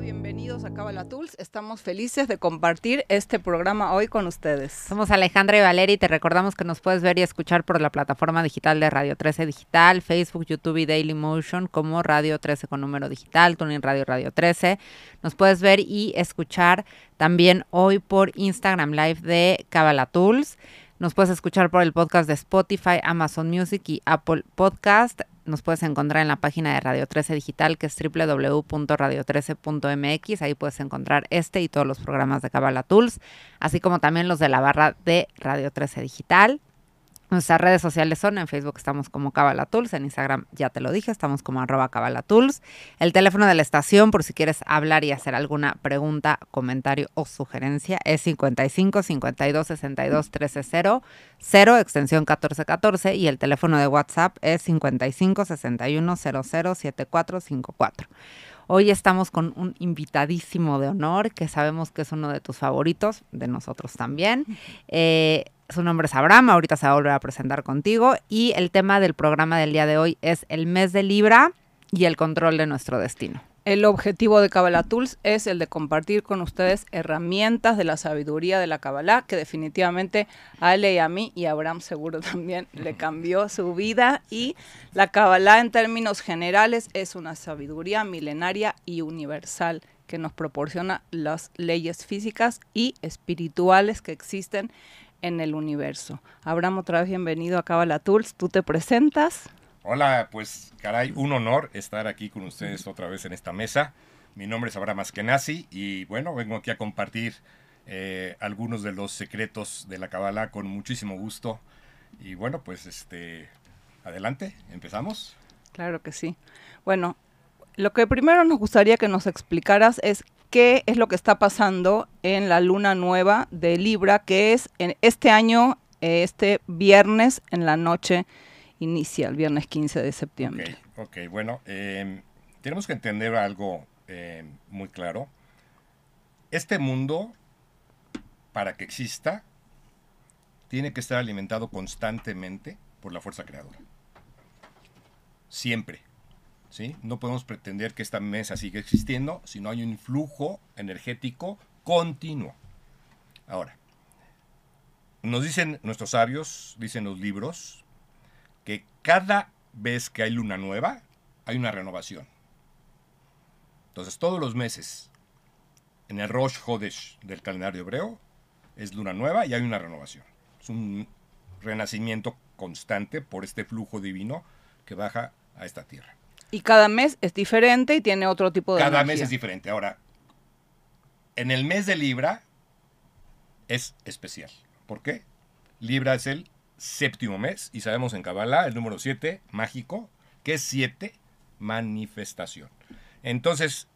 bienvenidos a Cabala Tools. Estamos felices de compartir este programa hoy con ustedes. Somos Alejandra y Valeria te recordamos que nos puedes ver y escuchar por la plataforma digital de Radio 13 Digital, Facebook, YouTube y Daily Motion como Radio 13 con número digital, Tuning Radio Radio 13. Nos puedes ver y escuchar también hoy por Instagram Live de Cabala Tools. Nos puedes escuchar por el podcast de Spotify, Amazon Music y Apple Podcast nos puedes encontrar en la página de Radio 13 Digital, que es www.radio13.mx. Ahí puedes encontrar este y todos los programas de Cabala Tools, así como también los de la barra de Radio 13 Digital. Nuestras redes sociales son en Facebook estamos como Cabala Tools, en Instagram ya te lo dije, estamos como arroba Cabala Tools. El teléfono de la estación, por si quieres hablar y hacer alguna pregunta, comentario o sugerencia, es 55 52 62 13 0, 0 extensión 1414 y el teléfono de WhatsApp es 55 61 00 7454. Hoy estamos con un invitadísimo de honor que sabemos que es uno de tus favoritos, de nosotros también. Eh, su nombre es Abraham, ahorita se va a volver a presentar contigo. Y el tema del programa del día de hoy es el mes de Libra y el control de nuestro destino. El objetivo de Kabbalah Tools es el de compartir con ustedes herramientas de la sabiduría de la Kabbalah, que definitivamente a él y a mí, y a Abraham seguro también, le cambió su vida. Y la Kabbalah en términos generales es una sabiduría milenaria y universal que nos proporciona las leyes físicas y espirituales que existen en el universo. Abraham, otra vez bienvenido a Cabala Tools. ¿Tú te presentas? Hola, pues caray, un honor estar aquí con ustedes otra vez en esta mesa. Mi nombre es Abraham Askenazi y bueno, vengo aquí a compartir eh, algunos de los secretos de la Kabbalah con muchísimo gusto. Y bueno, pues este, adelante, empezamos. Claro que sí. Bueno, lo que primero nos gustaría que nos explicaras es qué es lo que está pasando en la luna nueva de Libra, que es en este año, este viernes en la noche inicia, el viernes 15 de septiembre. Ok, bueno, em, tenemos que entender algo em, muy claro. Este mundo, para que exista, tiene que estar alimentado constantemente por la fuerza creadora. Siempre. No podemos pretender que esta mesa siga existiendo si no hay un flujo energético continuo. Ahora, nos dicen nuestros sabios, dicen los libros, que cada vez que hay luna nueva, hay una renovación. Entonces, todos los meses, en el Rosh Hodesh del calendario hebreo, es luna nueva y hay una renovación. Es un renacimiento constante por este flujo divino que baja a esta tierra. Y cada mes es diferente y tiene otro tipo de Cada mes es diferente. Ahora, en el mes de Libra es especial. ¿Por qué? Libra es el séptimo mes y sabemos en Kabbalah el número 7, mágico, que es 7, manifestación. Entonces,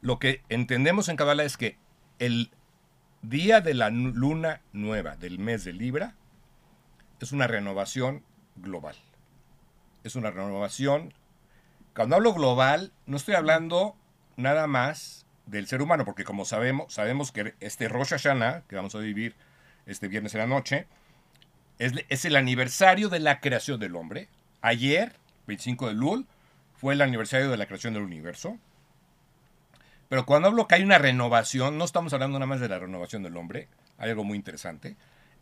lo que entendemos en Kabbalah es que el día de la luna nueva del mes de Libra es una renovación global. Es una renovación cuando hablo global, no estoy hablando nada más del ser humano, porque como sabemos, sabemos que este Rosh Hashanah, que vamos a vivir este viernes en la noche, es, es el aniversario de la creación del hombre. Ayer, 25 de Lul, fue el aniversario de la creación del universo. Pero cuando hablo que hay una renovación, no estamos hablando nada más de la renovación del hombre, hay algo muy interesante,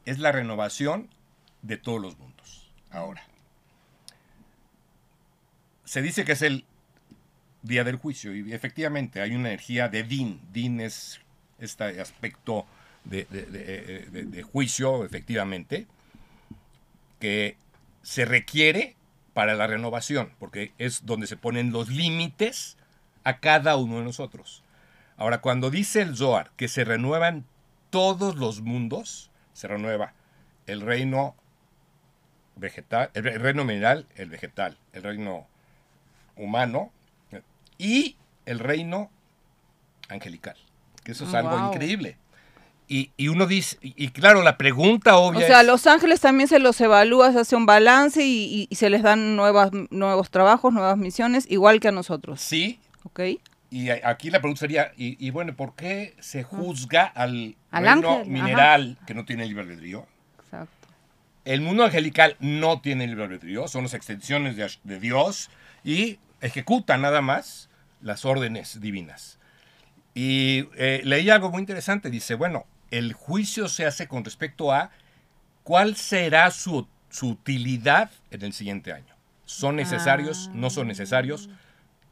es la renovación de todos los mundos. Ahora, se dice que es el día del juicio y efectivamente hay una energía de din. Din es este aspecto de, juicio, efectivamente, que se requiere para la renovación, porque es donde se ponen los límites a cada uno de nosotros. Ahora, cuando dice el Zohar que se renuevan todos los mundos, se renueva el reino vegetal, el reino mineral, el vegetal, el reino humano y el reino angelical. Que eso es algo increíble. Y, uno dice, y, claro, la pregunta obvia. O sea, a los ángeles también se los evalúa, se hace un balance y, se les dan nuevas, nuevos trabajos, nuevas misiones, igual que a nosotros. Sí. Ok. Y aquí la pregunta sería, y, bueno, ¿por qué se juzga al, reino mineral que no tiene libre albedrío? Exacto. El mundo angelical no tiene libre albedrío, son las extensiones de, de Dios y ejecuta nada más las órdenes divinas. Y eh, leí algo muy interesante, dice, bueno, el juicio se hace con respecto a cuál será su, su utilidad en el siguiente año. ¿Son necesarios? ¿No son necesarios?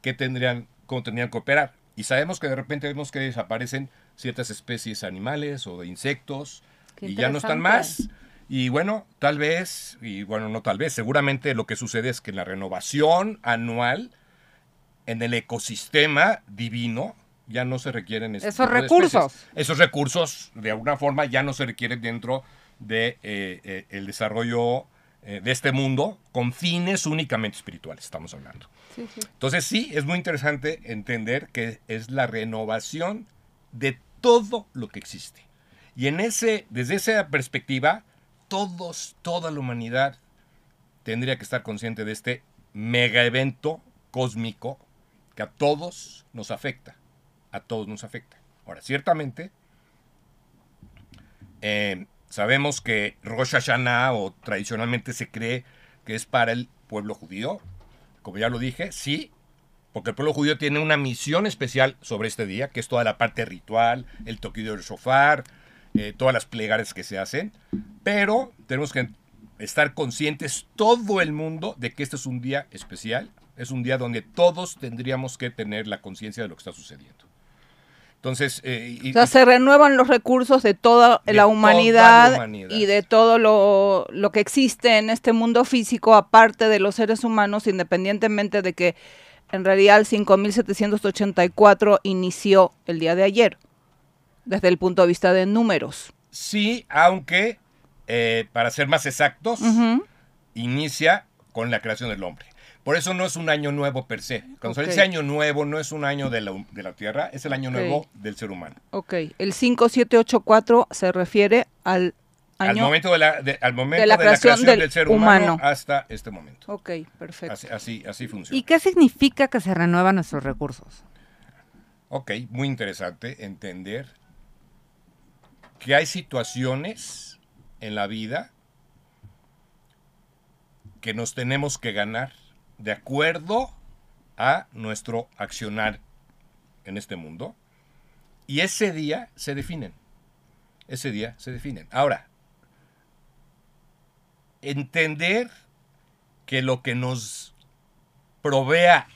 ¿Qué tendrían, cómo tendrían que operar? Y sabemos que de repente vemos que desaparecen ciertas especies animales o de insectos Qué y ya no están más. Y bueno, tal vez, y bueno, no tal vez, seguramente lo que sucede es que la renovación anual en el ecosistema divino ya no se requieren Esos recursos. especies. Esos recursos, de alguna forma, ya no se requieren dentro de eh, eh, el desarrollo eh, de este mundo con fines únicamente espirituales, estamos hablando. Sí, sí. Entonces sí, es muy interesante entender que es la renovación de todo lo que existe. Y en ese, desde esa perspectiva, todos, toda la humanidad tendría que estar consciente de este mega evento cósmico que a todos nos afecta. A todos nos afecta. Ahora, ciertamente, eh, sabemos que Rosh Hashanah o tradicionalmente se cree que es para el pueblo judío. Como ya lo dije, sí, porque el pueblo judío tiene una misión especial sobre este día, que es toda la parte ritual, el toquido del shofar, eh, todas las plegarias que se hacen. Pero tenemos que estar conscientes todo el mundo de que este es un día especial, es un día donde todos tendríamos que tener la conciencia de lo que está sucediendo. Entonces, eh, y- O sea, se renuevan los recursos de toda De la toda humanidad, la humanidad. y de todo lo, lo que existe en este mundo físico, aparte de los seres humanos, independientemente de que en realidad el 5784 inició el día de ayer, desde el punto de vista de números. sí, aunque, eh, para ser más exactos, inicia con la creación del hombre. Por eso no es un año nuevo per se. Cuando Ok. se dice año nuevo, no es un año de la, de la Tierra, es el año nuevo del ser humano. Ok, el 5784 se refiere al Al año... momento, de la, de- al momento de la creación del del ser humano, humano. hasta este momento. Ok, perfecto. Así, así, así funciona. ¿Y qué significa que se renuevan nuestros recursos? Ok, muy interesante entender que hay situaciones en la vida que nos tenemos que ganar de acuerdo a nuestro accionar en este mundo. Y ese día se definen. Ese día se definen. Ahora, entender que lo que nos provea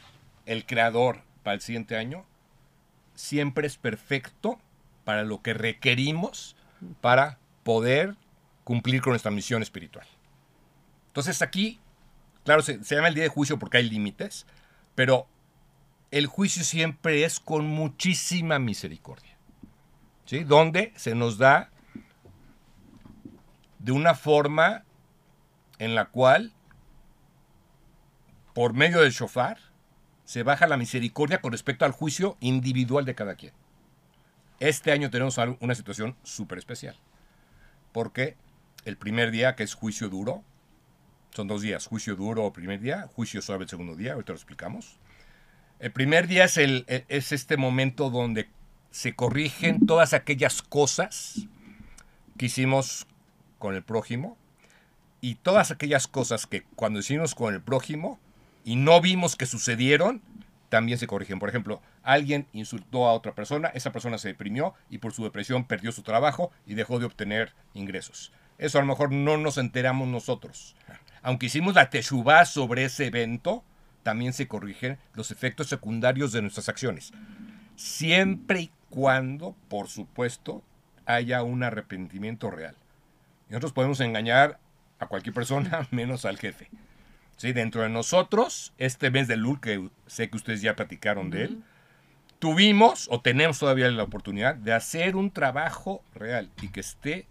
el creador para el siguiente año siempre es perfecto para lo que requerimos para poder cumplir con nuestra misión espiritual. Entonces aquí, claro, se, llama el día de juicio porque hay límites, pero el juicio siempre es con muchísima misericordia. ¿Sí? Donde se nos da de una forma en la cual, por medio del shofar, se baja la misericordia con respecto al juicio individual de cada quien. Este año tenemos una situación súper especial. Porque el primer día, que es juicio duro, son dos días, juicio duro el primer día, juicio suave el segundo día, ahorita lo explicamos. El primer día es, el, e- es este momento donde se corrigen todas aquellas cosas que hicimos con el prójimo y todas aquellas cosas que cuando hicimos con el prójimo y no vimos que sucedieron, también se corrigen. Por ejemplo, alguien insultó a otra persona, esa persona se deprimió y por su depresión perdió su trabajo y dejó de obtener ingresos. Eso a lo mejor no nos enteramos nosotros. Aunque hicimos la teshuvá sobre ese evento, también se corrigen los efectos secundarios de nuestras acciones. Siempre y cuando, por supuesto, haya un arrepentimiento real. Y nosotros podemos engañar a cualquier persona menos al jefe. ¿Sí? Dentro de nosotros, este mes de Lul, que sé que ustedes ya platicaron de él, tuvimos o tenemos todavía la oportunidad de hacer un trabajo real y que esté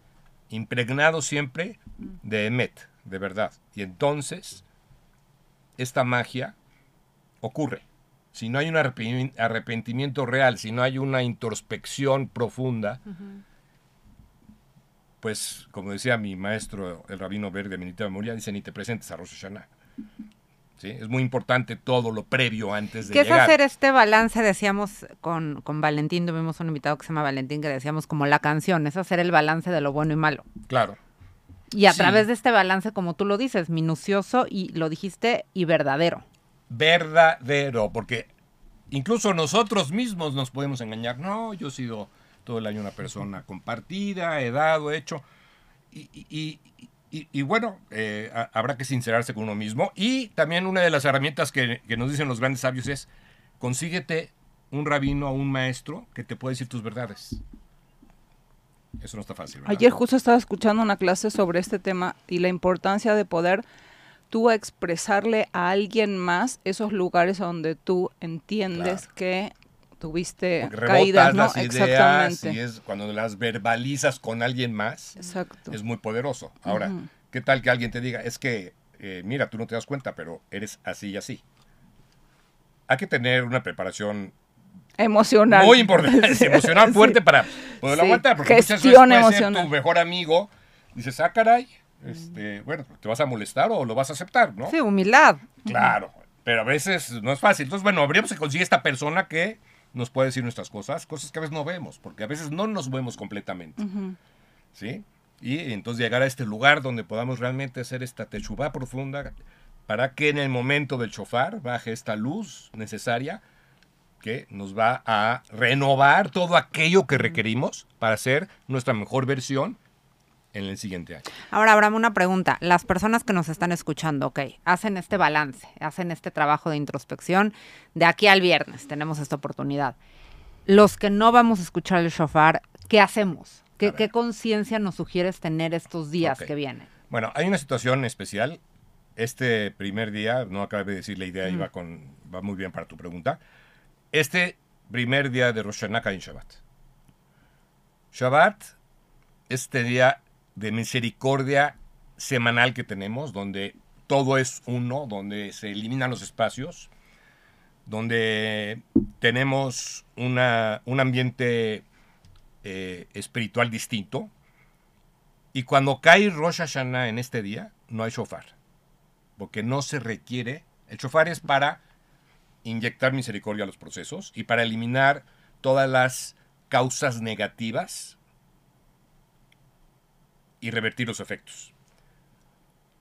impregnado siempre de Emet, de verdad. Y entonces, esta magia ocurre. Si no hay un arrepen- arrepentimiento real, si no hay una introspección profunda, pues, como decía mi maestro, el rabino verde, Benita Memoria, dice, ni te presentes a Rosh Hashanah. ¿Sí? Es muy importante todo lo previo antes de ¿Qué es hacer este balance? Decíamos con, con Valentín, tuvimos un invitado que se llama Valentín, que decíamos como la canción, es hacer el balance de lo bueno y malo. Claro. Y a Sí. través de este balance, como tú lo dices, minucioso y lo dijiste y verdadero. verdadero, porque incluso nosotros mismos nos podemos engañar. No, yo he sido todo el año una persona compartida, he dado, he hecho. Y, y- y- y bueno, eh, ha- habrá que sincerarse con uno mismo. Y también una de las herramientas que, que nos dicen los grandes sabios es, consíguete un rabino o un maestro que te pueda decir tus verdades. Eso no está fácil. ¿verdad? Ayer justo estaba escuchando una clase sobre este tema y la importancia de poder tú expresarle a alguien más esos lugares donde tú entiendes Claro. que tuviste caídas, ¿no? las ideas Exactamente. y es cuando las verbalizas con alguien más, Exacto. es muy poderoso. Ahora. ¿qué tal que alguien te diga, es que, eh, mira, tú no te das cuenta, pero eres así y así? Hay que tener una preparación Emocional. muy importante, Sí, emocional sí. fuerte para poderlo Sí, aguantar. Porque muchas veces gestión puede ser tu mejor amigo, dices, ah, caray, este, bueno, ¿te vas a molestar o lo vas a aceptar, no? Sí, humildad. Claro, pero a veces no es fácil. Entonces, bueno, habríamos que conseguir esta persona que nos puede decir nuestras cosas, cosas que a veces no vemos, porque a veces no nos vemos completamente, Ujú. ¿sí? Y entonces llegar a este lugar donde podamos realmente hacer esta techubá profunda para que en el momento del chofar baje esta luz necesaria que nos va a renovar todo aquello que requerimos para ser nuestra mejor versión en el siguiente año. Ahora, Abraham, una pregunta. Las personas que nos están escuchando, ok, hacen este balance, hacen este trabajo de introspección. De aquí al viernes tenemos esta oportunidad. Los que no vamos a escuchar el shofar, ¿qué hacemos? ¿Qué, conciencia nos sugieres tener estos días que vienen? Bueno, hay una situación especial. Este primer día, no acabé de decir la idea, iba, con, va muy bien para tu pregunta. Este primer día de Rosh Hashanah en Shabbat. Shabbat, este día de misericordia semanal que tenemos, donde todo es uno, donde se eliminan los espacios, donde tenemos una, un ambiente eh, espiritual distinto, y cuando cae Rosh Hashanah en este día, no hay shofar. Porque no se requiere. El shofar es para inyectar misericordia a los procesos y para eliminar todas las causas negativas y revertir los efectos.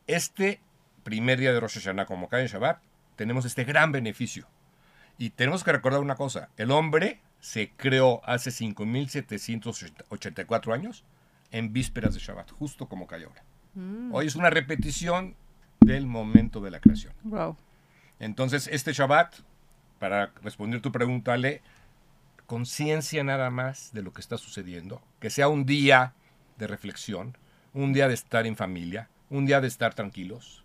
Este primer día de Rosh Hashanah, como cae en Shabbat, tenemos este gran beneficio. Y tenemos que recordar una cosa: el hombre se creó hace 5.784 años en vísperas de Shabbat, justo como cae ahora. Hoy es una repetición del momento de la creación. Wow. Entonces, este Shabbat, para responder tu pregunta, Ale, conciencia nada más de lo que está sucediendo, que sea un día de reflexión, un día de estar en familia, un día de estar tranquilos.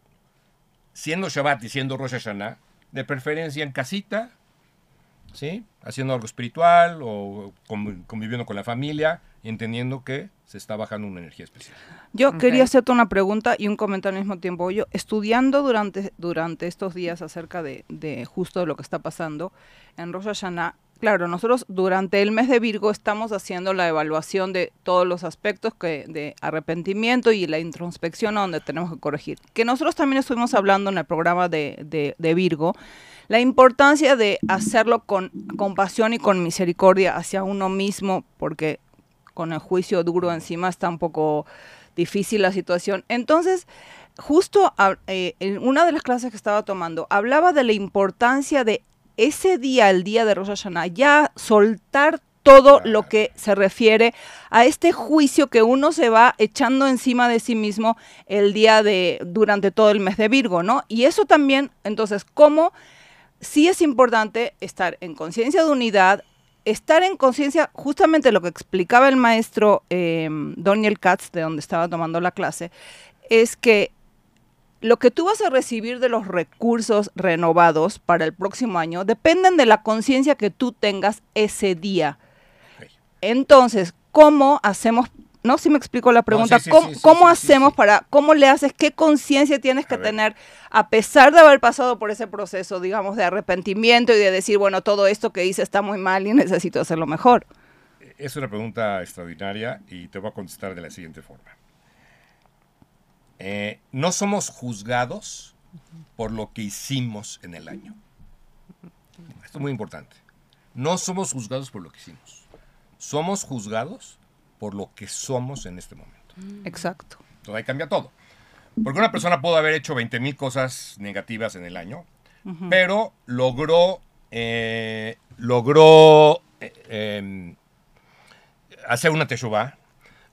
Siendo Shabbat y siendo Rosh Hashanah, de preferencia en casita, ¿sí? Haciendo algo espiritual o conv- conviviendo con la familia entendiendo que se está bajando una energía especial. Yo quería hacerte una pregunta y un comentario al mismo tiempo. Yo, estudiando durante, durante estos días acerca de, de justo de lo que está pasando en Rosh Hashanah, claro, nosotros durante el mes de Virgo estamos haciendo la evaluación de todos los aspectos que, de arrepentimiento y la introspección a donde tenemos que corregir. Que nosotros también estuvimos hablando en el programa de, de- de Virgo, la importancia de hacerlo con compasión y con misericordia hacia uno mismo, porque con el juicio duro encima está un poco difícil la situación. Entonces, justo a- eh, en una de las clases que estaba tomando, hablaba de la importancia de ese día, el día de Rosh Hashanah, ya soltar todo lo que se refiere a este juicio que uno se va echando encima de sí mismo el día de, durante todo el mes de Virgo, ¿no? Y eso también, entonces, ¿cómo sí es importante estar en conciencia de unidad, estar en conciencia, justamente lo que explicaba el maestro eh, Daniel Katz, de donde estaba tomando la clase, es que lo que tú vas a recibir de los recursos renovados para el próximo año dependen de la conciencia que tú tengas ese día. Entonces, ¿cómo hacemos? No, si me explico la pregunta. sí, sí, ¿Cómo, sí, hacemos para, cómo le haces, qué conciencia tienes que A tener a pesar de haber pasado por ese proceso, digamos, de arrepentimiento y de decir, bueno, todo esto que hice está muy mal y necesito hacerlo mejor? Es una pregunta extraordinaria y te voy a contestar de la siguiente forma. Eh, no somos juzgados por lo que hicimos en el año. Esto es muy importante. No somos juzgados por lo que hicimos. Somos juzgados por lo que somos en este momento. Exacto. Entonces ahí cambia todo. Porque una persona puede haber hecho 20 mil cosas negativas en el año, pero logró, eh, logró eh, em, hacer una teshuva,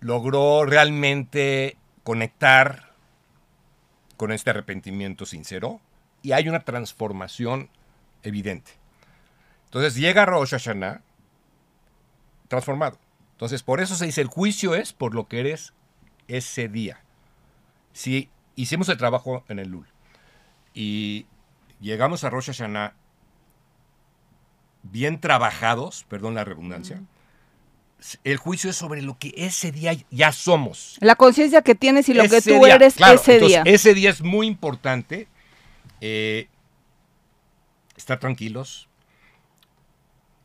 logró realmente conectar con este arrepentimiento sincero y hay una transformación evidente. Entonces llega Rosh Hashanah transformado. Entonces por eso se dice el juicio es por lo que eres ese día. Si hicimos el trabajo en el Lul y llegamos a Rosh Hashanah bien trabajados, perdón la redundancia, el juicio es sobre lo que ese día ya somos. La conciencia que tienes y lo que tú día, eres claro, ese entonces, día. Ese día es muy importante eh, estar tranquilos,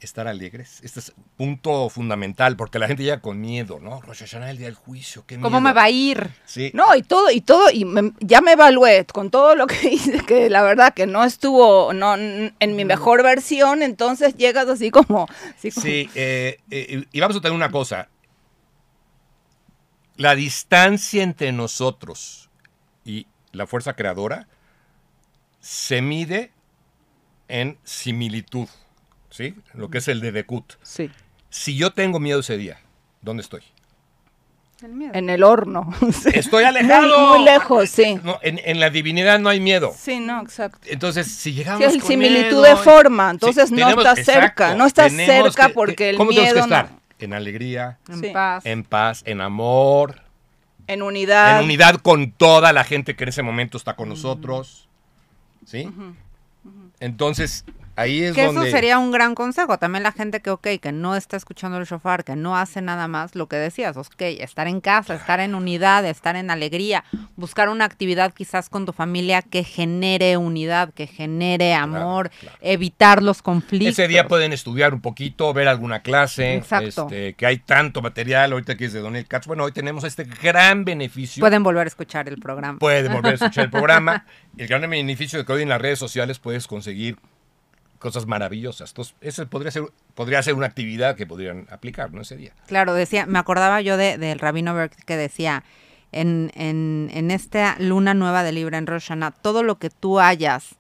estar alegres. Este es un punto fundamental porque la gente llega con miedo, ¿no? Rosh Hashanah, el día del juicio, qué ¿Cómo me va a ir? Sí. No, y todo, y todo, y me- ya me evalué con todo lo que hice, que la verdad que no estuvo no, en mi mejor versión, entonces llegas así como... así como- Sí, eh, eh, y vamos a tener una cosa. La distancia entre nosotros y la fuerza creadora se mide en similitud, ¿sí? Lo que es el de Dekut. Sí, Si yo tengo miedo ese día, ¿dónde estoy? en el horno. Sí. Estoy alejado. Muy, muy lejos, sí. No, en, en la divinidad no hay miedo. Sí, no, exacto. Entonces, si llegamos Sí, es con similitud miedo, de forma, entonces sí, no tenemos- estás cerca, no estás cerca que- porque el ¿Cómo tenemos que miedo no- estar? En alegría, En Sí. paz. en paz, en amor, En unidad. en unidad con toda la gente que en ese momento está con nosotros. ¿Sí? Entonces, ahí es Que donde... eso sería un gran consejo. También la gente que, ok, que no está escuchando el shofar, que no hace nada más, lo que decías, ok, estar en casa, estar en unidad, estar en alegría, buscar una actividad quizás con tu familia que genere unidad, que genere amor, claro. evitar los conflictos. Ese día pueden estudiar un poquito, ver alguna clase, Exacto. este, que hay tanto material, ahorita que es de Donald Katz. Bueno, hoy tenemos este gran beneficio. Pueden volver a escuchar el programa. Pueden volver a escuchar el programa. El gran beneficio de que hoy en las redes sociales puedes conseguir cosas maravillosas. Entonces, esa podría ser, podría ser una actividad que podrían aplicar, ¿no? Ese día. Claro, decía, me acordaba yo de, del rabino Berg que decía, en, en, en esta luna nueva de Libra en Rosh Hashanah, todo lo que tú hayas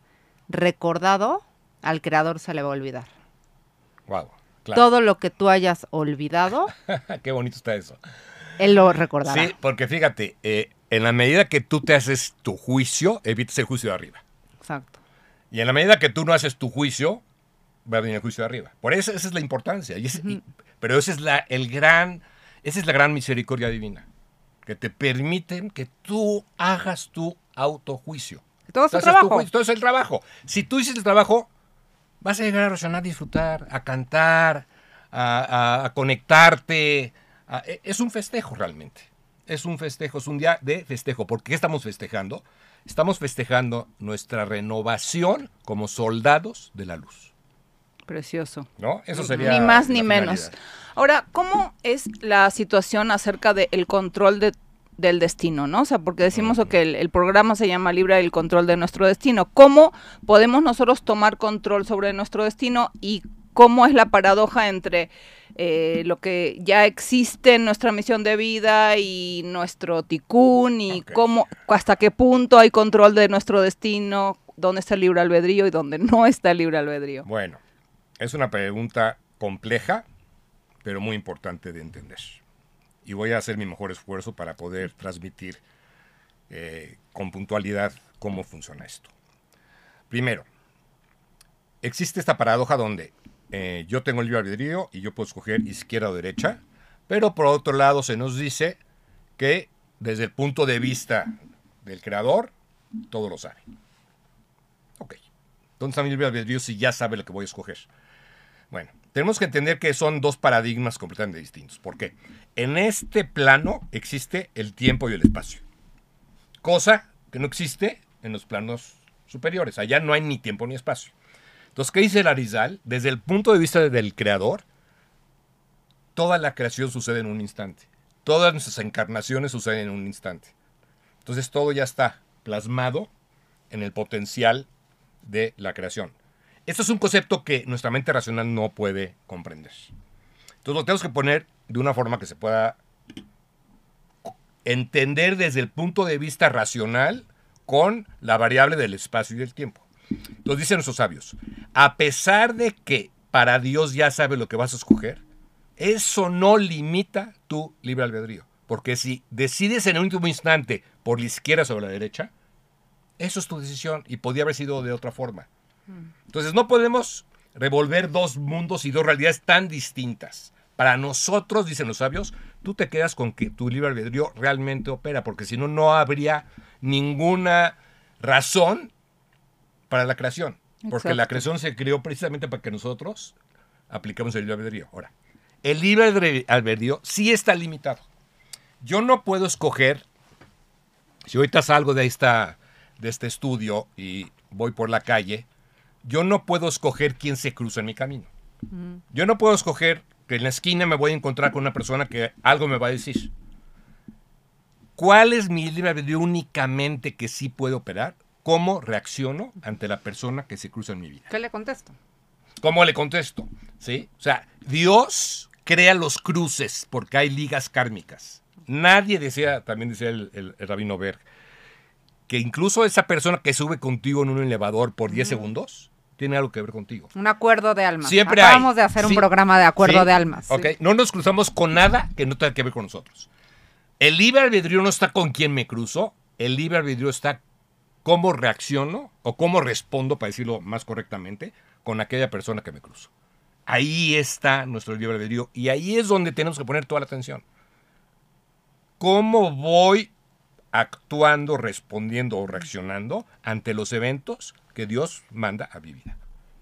recordado, al creador se le va a olvidar. Wow. Claro. Todo lo que tú hayas olvidado, Qué bonito está eso. él lo recordará. Sí, porque fíjate, eh, en la medida que tú te haces tu juicio, evitas el juicio de arriba. Exacto. Y en la medida que tú no haces tu juicio, va a venir el juicio de arriba. Por eso esa es la importancia. Y es- y- pero ese es la, el gran, esa es la gran misericordia divina. Que te permiten que tú hagas tu autojuicio. Todo es tu trabajo. juicio, todo es el trabajo. Si tú hiciste el trabajo, vas a llegar a Roshaná a disfrutar, a cantar, a, a- a conectarte. e- es un festejo realmente. Es un festejo, es un día de festejo. ¿Por qué estamos festejando? Estamos festejando nuestra renovación como soldados de la luz. Precioso. ¿No? Eso sería. Ni más ni menos. Ahora, ¿cómo es la situación acerca del control de- del destino, no? O sea, porque decimos que el, el programa se llama Libre del control de nuestro destino. ¿Cómo podemos nosotros tomar control sobre nuestro destino y cómo es la paradoja entre eh, lo que ya existe en nuestra misión de vida y nuestro ticún y cómo, hasta qué punto hay control de nuestro destino, dónde está el libre albedrío y dónde no está el libre albedrío? Bueno, es una pregunta compleja, pero muy importante de entender. Y voy a hacer mi mejor esfuerzo para poder transmitir eh, con puntualidad cómo funciona esto. Primero, existe esta paradoja donde eh, yo tengo el libre albedrío y yo puedo escoger izquierda o derecha, pero por otro lado se nos dice que desde el punto de vista del creador, todo lo sabe. Ok. ¿Dónde está mi libre albedrío si ya sabe lo que voy a escoger? Bueno, tenemos que entender que son dos paradigmas completamente distintos. ¿Por qué? En este plano existe el tiempo y el espacio. Cosa que no existe en los planos superiores. Allá no hay ni tiempo ni espacio. Entonces, ¿qué dice el Arizal? Desde el punto de vista del creador, toda la creación sucede en un instante. Todas nuestras encarnaciones suceden en un instante. Entonces, todo ya está plasmado en el potencial de la creación. Esto es un concepto que nuestra mente racional no puede comprender. Entonces lo tenemos que poner de una forma que se pueda entender desde el punto de vista racional con la variable del espacio y del tiempo. Lo dicen nuestros sabios. A pesar de que para Dios ya sabe lo que vas a escoger, eso no limita tu libre albedrío. Porque si decides en el último instante por la izquierda sobre la derecha, eso es tu decisión y podía haber sido de otra forma. Entonces no podemos revolver dos mundos y dos realidades tan distintas. Para nosotros, dicen los sabios, tú te quedas con que tu libre albedrío realmente opera, porque si no, no habría ninguna razón para la creación. Porque la creación se creó precisamente para que nosotros aplicamos el libre albedrío. Ahora, el libre albedrío sí está limitado. Yo no puedo escoger, si ahorita salgo de, esta, de este estudio y voy por la calle, yo no puedo escoger quién se cruza en mi camino. Yo no puedo escoger que en la esquina me voy a encontrar con una persona que algo me va a decir. ¿Cuál es mi libre albedrío únicamente que sí puede operar? ¿Cómo reacciono ante la persona que se cruza en mi vida? ¿Qué le contesto? ¿Cómo le contesto? ¿Sí? O sea, Dios crea los cruces porque hay ligas kármicas. Nadie decía, también decía el, el- el rabino Berg, que incluso esa persona que sube contigo en un elevador por 10 segundos tiene algo que ver contigo. Un acuerdo de almas. Siempre Acabamos hay. de hacer un programa de acuerdo Sí. de almas. Ok, no nos cruzamos con nada que no tenga que ver con nosotros. El libre albedrío no está con quién me cruzo, el libre albedrío está cómo reacciono o cómo respondo, para decirlo más correctamente, con aquella persona que me cruzo. Ahí está nuestro libre albedrío y ahí es donde tenemos que poner toda la atención. ¿Cómo voy actuando, respondiendo o reaccionando ante los eventos que Dios manda a mi vida?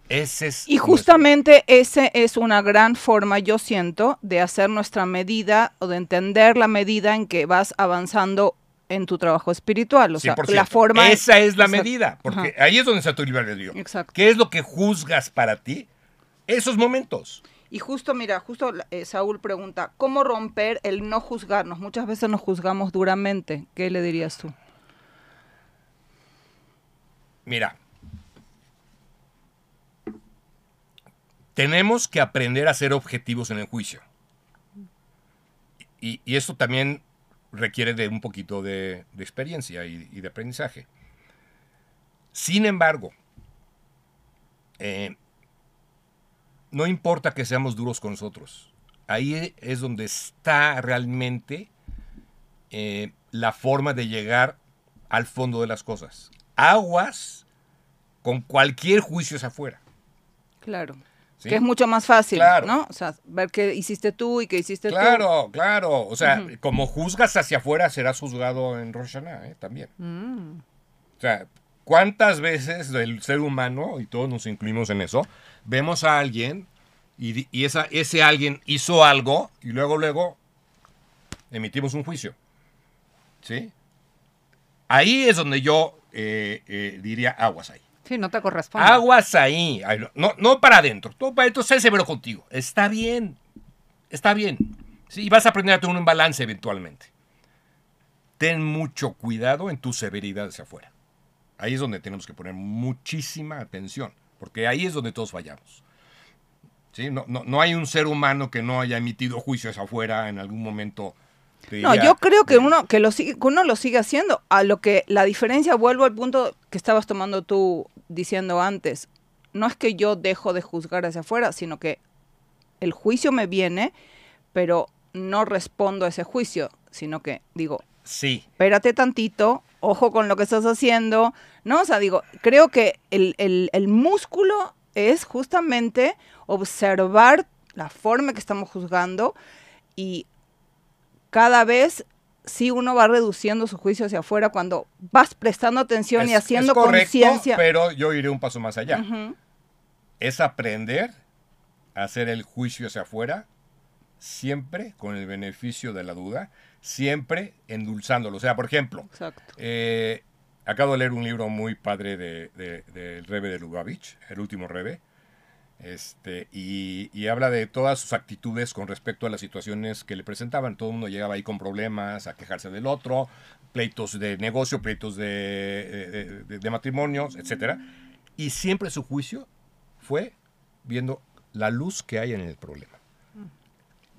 Ese es Y nuestro- justamente ese es una gran forma, yo siento, de hacer nuestra medida o de entender la medida en que vas avanzando en tu trabajo espiritual. O sea, 100%. la forma... Esa es la Exacto. medida, porque Ajá. ahí es donde está tu libre albedrío. Exacto. ¿Qué es lo que juzgas para ti? Esos momentos. Y justo, mira, justo eh, Saúl pregunta, ¿cómo romper el no juzgarnos? Muchas veces nos juzgamos duramente. ¿Qué le dirías tú? Mira, tenemos que aprender a ser objetivos en el juicio. Y, y esto también requiere de un poquito de, experiencia y, de aprendizaje. Sin embargo, eh, no importa que seamos duros con nosotros. Ahí es donde está realmente eh, la forma de llegar al fondo de las cosas. Aguas con cualquier juicio hacia afuera. Claro. ¿Sí? Que es mucho más fácil, Claro. ¿no? O sea, ver qué hiciste tú y qué hiciste tú. Claro, claro. O sea, como juzgas hacia afuera, serás juzgado en Rosh Hashanah, ¿eh? también. Mm. O sea, ¿cuántas veces el ser humano, y todos nos incluimos en eso, vemos a alguien y, y esa, ese alguien hizo algo y luego, luego emitimos un juicio? ¿Sí? Ahí es donde yo eh, eh, diría aguas ahí. No te corresponde. Aguas ahí. No- No, para adentro. Todo para adentro, sé severo contigo. Está bien. Está bien. Y vas a aprender a tener un balance eventualmente. Ten mucho cuidado en tu severidad hacia afuera. Ahí es donde tenemos que poner muchísima atención. Porque ahí es donde todos fallamos. ¿Sí? No, no, no hay un ser humano que no haya emitido juicios afuera en algún momento. No, yo creo que uno que lo que uno lo sigue haciendo. A lo que la diferencia, vuelvo al punto que estabas tomando tú diciendo antes. No es que yo dejo de juzgar hacia afuera, sino que el juicio me viene, pero no respondo a ese juicio, sino que digo, Sí, espérate tantito, ojo con lo que estás haciendo, ¿no? O sea, digo, creo que el, el- el músculo es justamente observar la forma que estamos juzgando y cada vez sí uno va reduciendo su juicio hacia afuera cuando vas prestando atención y haciendo conciencia. Pero yo iré un paso más allá. Es aprender a hacer el juicio hacia afuera, siempre con el beneficio de la duda, siempre endulzándolo. O sea, por ejemplo, eh, acabo de leer un libro muy padre de- de- del Rebe de Lubavitch, el último Rebe, este, y, y habla de todas sus actitudes con respecto a las situaciones que le presentaban. Todo el mundo llegaba ahí con problemas, a quejarse del otro, pleitos de negocio, pleitos de, de- de- de matrimonios, etcétera. Y siempre su juicio fue viendo la luz que hay en el problema.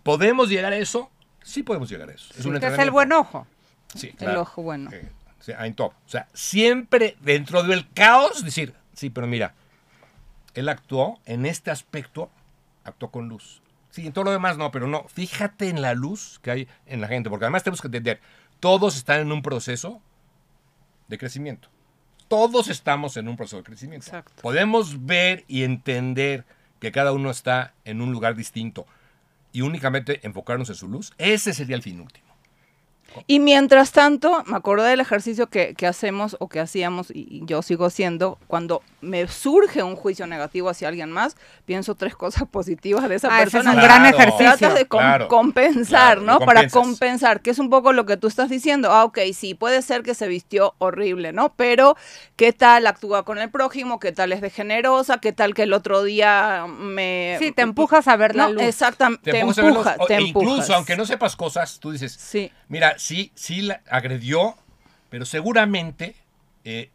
¿Podemos llegar a eso? Sí podemos llegar a eso. Es un es el buen ojo. Sí, El ojo bueno. Eh, Tov. O sea, siempre dentro del caos decir, Sí, pero mira, él actuó en este aspecto, actuó con luz. Sí, en todo lo demás no, pero no. Fíjate en la luz que hay en la gente, porque además tenemos que entender, todos están en un proceso de crecimiento. Todos estamos en un proceso de crecimiento. Exacto. Podemos ver y entender que cada uno está en un lugar distinto y únicamente enfocarnos en su luz. Ese sería el fin último. Y mientras tanto, me acordé del ejercicio que, que hacemos o que hacíamos, y, y yo sigo haciendo, cuando me surge un juicio negativo hacia alguien más, pienso tres cosas positivas de esa Ah, ese es persona. un gran Claro, ejercicio. Tratas de com- Claro, compensar, claro, ¿no? Para compensar, que es un poco lo que tú estás diciendo. Ah, ok, sí, puede ser que se vistió horrible, ¿no? Pero, ¿qué tal actúa con el prójimo? ¿Qué tal es de generosa? ¿Qué tal que el otro día me... Sí, te empujas a ver la No, luz. exactamente, te, empujas a ver los- empuja, o- te empujas. Incluso, aunque no sepas cosas, tú dices, Sí, Mira, sí, sí la agredió, pero seguramente eh,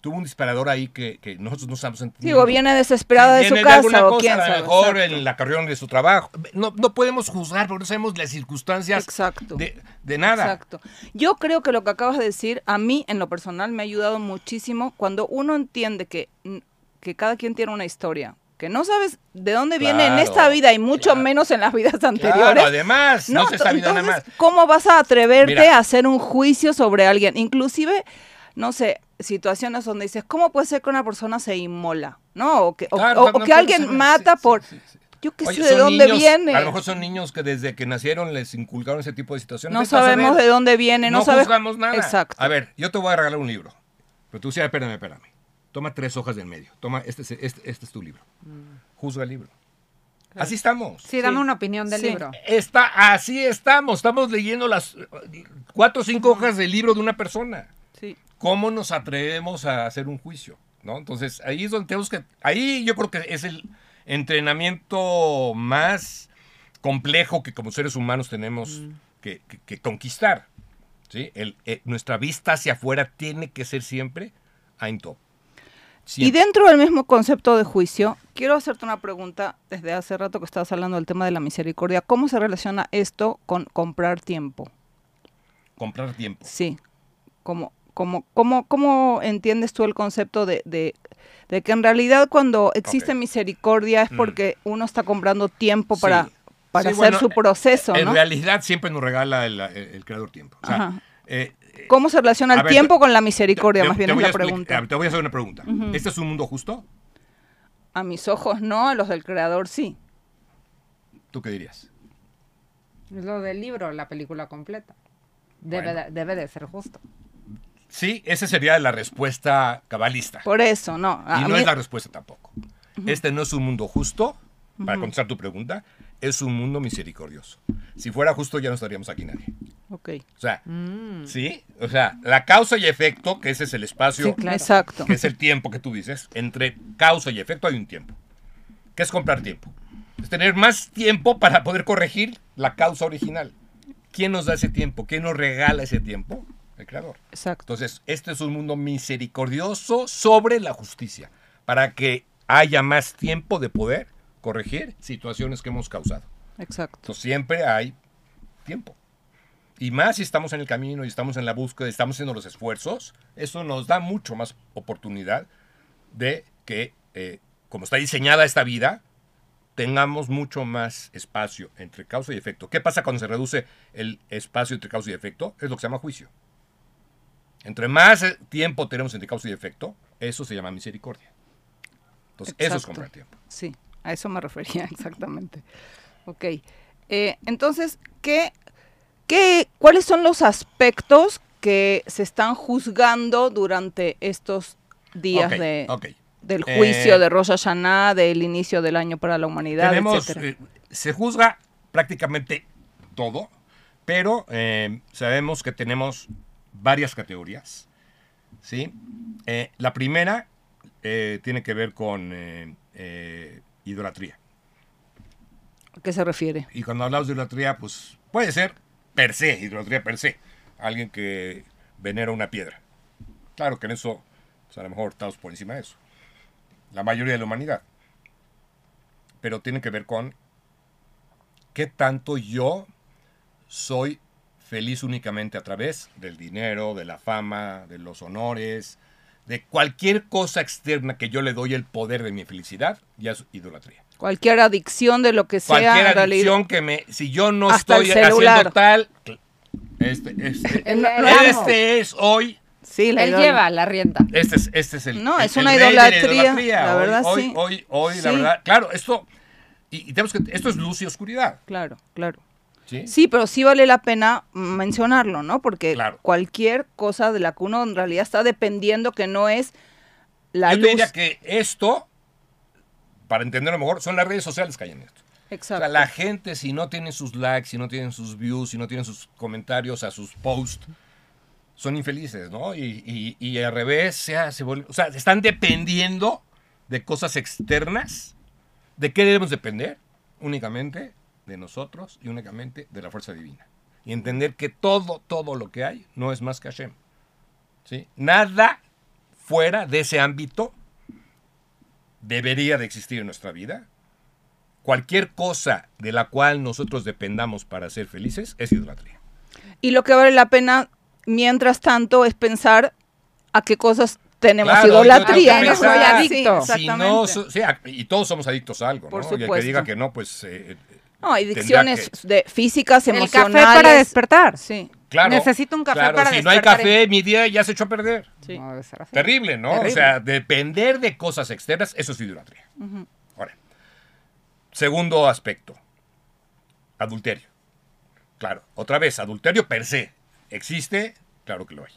tuvo un disparador ahí que, que nosotros no estamos entendiendo. digo, viene desesperada de su Viene alguna casa o cosa, quién a lo sabe. mejor Exacto. en la carrera de su trabajo. No, no podemos juzgar porque no sabemos las circunstancias Exacto. de, de nada. Exacto. Yo creo que lo que acabas de decir, a mí en lo personal me ha ayudado muchísimo cuando uno entiende que, que cada quien tiene una historia, que no sabes de dónde viene en Claro, esta vida y mucho claro. menos en las vidas Claro, anteriores. además, no, se está viendo nada entonces, más. ¿cómo vas a atreverte Mira. a hacer un juicio sobre alguien? Inclusive, no sé, situaciones donde dices, ¿cómo puede ser que una persona se inmola? ¿No? O que, o- Claro, o- no, o no que puede alguien mata sí, sí, por... sí, sí. Yo qué Oye, sé de dónde niños- viene. A lo mejor son niños que desde que nacieron les inculcaron ese tipo de situaciones. no sabemos de dónde viene, no, no sabes... juzgamos nada. Exacto. A ver, yo te voy a regalar un libro. Pero tú decías, espérame, espérame. Toma tres hojas del medio. Toma, este, es- este, este es tu libro. Juzga el libro. Así estamos. Sí, dame Sí. una opinión del Sí. libro. Está, así estamos. Estamos leyendo las cuatro o cinco hojas del libro de una persona. Sí. ¿Cómo nos atrevemos a hacer un juicio? ¿No? Entonces, ahí es donde tenemos que. Ahí yo creo que es el entrenamiento más complejo que como seres humanos tenemos que, que- que conquistar. ¿sí? El- eh, nuestra vista hacia afuera tiene que ser siempre Ein top. Y dentro del mismo concepto de juicio, quiero hacerte una pregunta desde hace rato que estabas hablando del tema de la misericordia. ¿Cómo se relaciona esto con comprar tiempo? Comprar tiempo. Sí. ¿Cómo, cómo, cómo, cómo entiendes tú el concepto de, de- de que en realidad cuando existe misericordia es Mm. porque uno está comprando tiempo para, Sí. para Sí, hacer bueno, su proceso, En ¿no? realidad siempre nos regala el, el- el creador tiempo. O sea, eh, ¿Cómo se relaciona el ver, tiempo te- con la misericordia? te- Más bien es voy la pregunta. Te voy a hacer una pregunta. ¿Este es un mundo justo? A mis ojos no, a los del creador sí. ¿Tú qué dirías? Es lo del libro, la película completa. Debe, Bueno. de, debe de ser justo. Sí, esa sería la respuesta cabalista. Por eso, no. a y no mí- es la respuesta tampoco. Este no es un mundo justo, para contestar tu pregunta, es un mundo misericordioso. Si fuera justo ya no estaríamos aquí nadie. Ok. O sea, Mm. ¿sí? O sea, la causa y efecto, que ese es el espacio, Sí, claro. Exacto. que es el tiempo que tú dices, entre causa y efecto hay un tiempo. ¿Qué es comprar tiempo? Es tener más tiempo para poder corregir la causa original. ¿Quién nos da ese tiempo? ¿Quién nos regala ese tiempo? El creador. Exacto. Entonces, este es un mundo misericordioso sobre la justicia, para que haya más tiempo de poder corregir situaciones que hemos causado. Exacto. Entonces, siempre hay tiempo. Y más si estamos en el camino y estamos en la búsqueda, estamos haciendo los esfuerzos, eso nos da mucho más oportunidad de que, eh, como está diseñada esta vida, tengamos mucho más espacio entre causa y efecto. ¿Qué pasa cuando se reduce el espacio entre causa y efecto? Es lo que se llama juicio. Entre más eh, tiempo tenemos entre causa y efecto, eso se llama misericordia. Entonces, eso es Exacto. comprar tiempo. Sí, a eso me refería exactamente. Ok. Eh, entonces, ¿qué, qué, ¿cuáles son los aspectos que se están juzgando durante estos días de, del juicio Eh, de Rosh Hashanah, del inicio del año para la humanidad, Tenemos, eh, se juzga prácticamente todo, pero sabemos que tenemos varias categorías. ¿sí? La primera tiene que ver con idolatría. ¿A qué se refiere? Y cuando hablamos de idolatría, pues puede ser per se, idolatría per se. Alguien que venera una piedra. Claro que en eso, pues, a lo mejor estamos por encima de eso. La mayoría de la humanidad. Pero tiene que ver con qué tanto yo soy feliz únicamente a través del dinero, de la fama, de los honores, de cualquier cosa externa que yo le doy el poder de mi felicidad, ya es idolatría. Cualquier adicción de lo que sea. Cualquier realidad- adicción que me, si yo no Hasta estoy celular. haciendo tal, este, este, El- este es hoy, Sí, la Él idol- lleva la rienda. este es, este es el. No, el- es una idolatría, la Hoy- verdad, hoy, sí. Hoy, hoy, la Sí. verdad, claro, esto, y, y tenemos que, esto es luz y oscuridad, Claro, claro. ¿Sí? Sí, pero sí vale la pena mencionarlo, ¿no? Porque Claro. cualquier cosa de la que uno en realidad está dependiendo que no es la Yo te diría que esto, para entenderlo mejor, son las redes sociales que hay en esto. O Exacto. sea, la gente, si no tiene sus likes, si no tienen sus views, si no tienen sus comentarios a sus posts, son infelices, ¿no? Y, y- y al revés, sea, se vuelve- o sea, están dependiendo de cosas externas. ¿De qué debemos depender? Únicamente de nosotros y únicamente de la fuerza divina. Y entender que todo, todo lo que hay no es más que Hashem. ¿sí? Nada fuera de ese ámbito debería de existir en nuestra vida. Cualquier cosa de la cual nosotros dependamos para ser felices es idolatría. Y lo que vale la pena, mientras tanto, es pensar a qué cosas tenemos Claro, idolatría. yo ¿no? soy adicto. Sí, Si no, exactamente. so- sí, a- y todos somos adictos a algo, Por ¿no? Y el que diga que no, pues... eh, No, tendría adicciones que- de físicas, El emocionales. café para despertar. Sí, claro. Necesito un café claro, para Si no hay despertar café, mi día ya se echó a perder. sí. No debe ser así. Terrible, ¿no? Terrible. O sea, depender de cosas externas, eso es idolatría. Ahora, segundo aspecto, adulterio. Claro, otra vez, adulterio per se. ¿Existe? Claro que lo hay.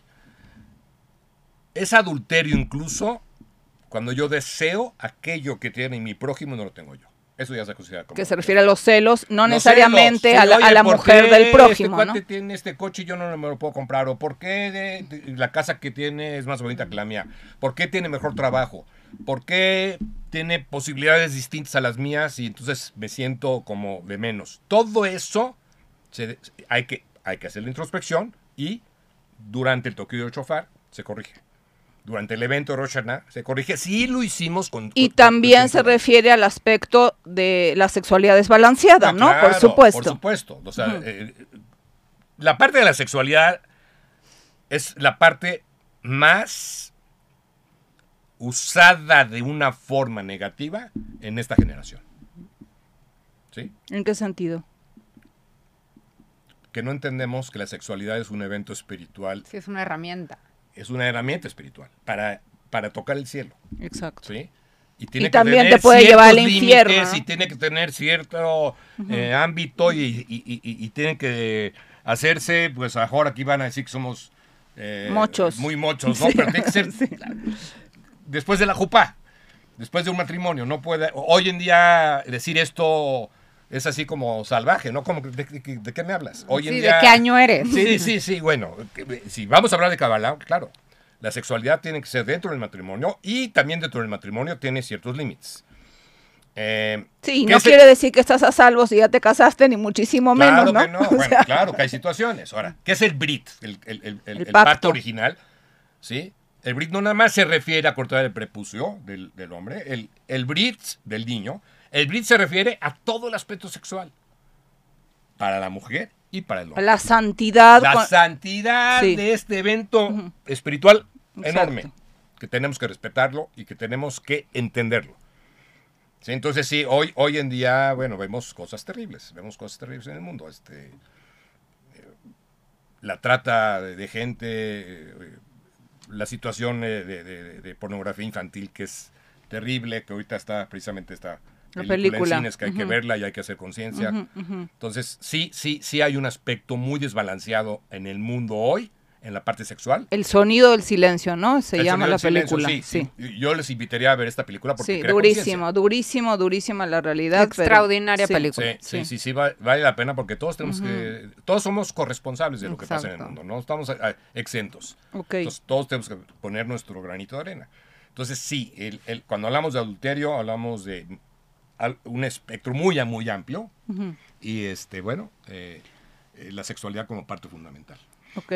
Es adulterio incluso cuando yo deseo aquello que tiene mi prójimo y no lo tengo yo. Eso ya se considera como... Que se refiere a los celos, no Los necesariamente celos. a la, a oye, la ¿por mujer del prójimo, este tiene este coche y yo no me lo puedo comprar? ¿O por qué de- de- la casa que tiene es más bonita que la mía? ¿Por qué tiene mejor trabajo? ¿Por qué tiene posibilidades distintas a las mías y entonces me siento como de menos? Todo eso se- hay, que, hay que hacer la introspección y durante el toque del chofar se corrige. Durante el evento de Rosh Hashanah se corrige. Sí lo hicimos con... Y con- también se conscientemente. refiere al aspecto de la sexualidad desbalanceada, Ah, ¿no? claro, por supuesto. Por supuesto. O sea, eh, la parte de la sexualidad es la parte más usada de una forma negativa en esta generación. ¿Sí? ¿En qué sentido? Que no entendemos que la sexualidad es un evento espiritual, Sí, es una herramienta. Es una herramienta espiritual para, para tocar el cielo. Exacto. ¿sí? Y, Y también te puede llevar al infierno, ¿no? Y tiene que tener cierto eh, ámbito y, y- y- y- y tiene que hacerse, pues ahora aquí van a decir que somos eh, Mochos. muy mochos, ¿no? Sí, Pero tiene que ser sí. después de la jupá, después de un matrimonio. No puede, hoy en día decir esto es así como salvaje, ¿no? Como, ¿de, de- de qué me hablas? Hoy en Sí, día, ¿De qué año eres? Sí, sí, sí, bueno, que- si vamos a hablar de Kabbalah, claro, la sexualidad tiene que ser dentro del matrimonio y también dentro del matrimonio tiene ciertos límites. Eh, Sí, ¿qué no quiere decir que estás a salvo si ya te casaste, ni muchísimo Claro menos, ¿no? que no, bueno, sea, claro que hay situaciones. Ahora, ¿qué es el Brit? El, el- el- el- El el pacto. pacto. original, ¿sí? El Brit no nada más se refiere a cortar el prepucio del, del hombre, el, el Brit del niño, el Brit se refiere a todo el aspecto sexual, para la mujer y para el hombre. La santidad. la santidad Sí. de este evento espiritual Exacto. enorme, que tenemos que respetarlo y que tenemos que entenderlo. Sí, entonces sí, hoy, hoy en día, bueno, vemos cosas terribles, vemos cosas terribles en el mundo. Este, eh, la trata de, de gente, eh, la situación eh, de, de- de pornografía infantil que es terrible, que ahorita está precisamente esta La película, película. en cines que hay que Ujú. verla y hay que hacer conciencia. Ujú, ujú. Entonces, sí, sí, sí hay un aspecto muy desbalanceado en el mundo hoy, en la parte sexual. El sonido del silencio, ¿no? Se El llama la del silencio, película. sí, Sí, sí. Yo les invitaría a ver esta película porque Sí, crea durísimo, durísimo, durísima la realidad. pero- Extraordinaria sí. película. Sí, Sí. sí, sí, sí, va- vale la pena porque todos tenemos que, todos somos corresponsables de lo que pasa en el Exacto. mundo, no estamos ah, exentos. Ok. Entonces, todos tenemos que poner nuestro granito de arena. Entonces, sí, el- el- cuando hablamos de adulterio, hablamos de un espectro muy, muy amplio y, este, bueno, eh, eh, la sexualidad como parte fundamental. Ok.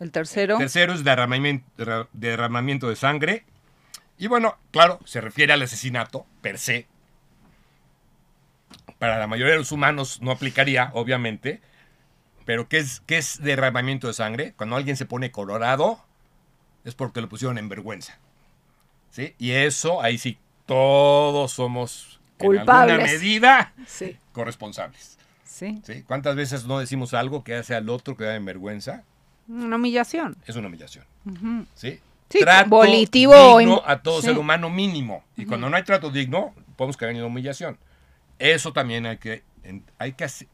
El tercero. Tercero es derramamiento, derra- derramamiento de sangre. Y bueno, claro, se refiere al asesinato per se. Para la mayoría de los humanos no aplicaría, obviamente. Pero ¿qué es, qué es derramamiento de sangre? Cuando alguien se pone colorado, es porque lo pusieron en vergüenza. ¿sí? Y eso, ahí sí, todos somos en Culpables. alguna medida Sí, corresponsables. sí. ¿sí? ¿Cuántas veces no decimos algo que hace al otro que da en vergüenza? Una humillación. Es una humillación. Ujú. ¿sí? Sí, trato volitivo digno a todo ser humano mínimo. Y cuando no hay trato digno, podemos caer en la humillación. Eso también hay que, en- hay que hacer.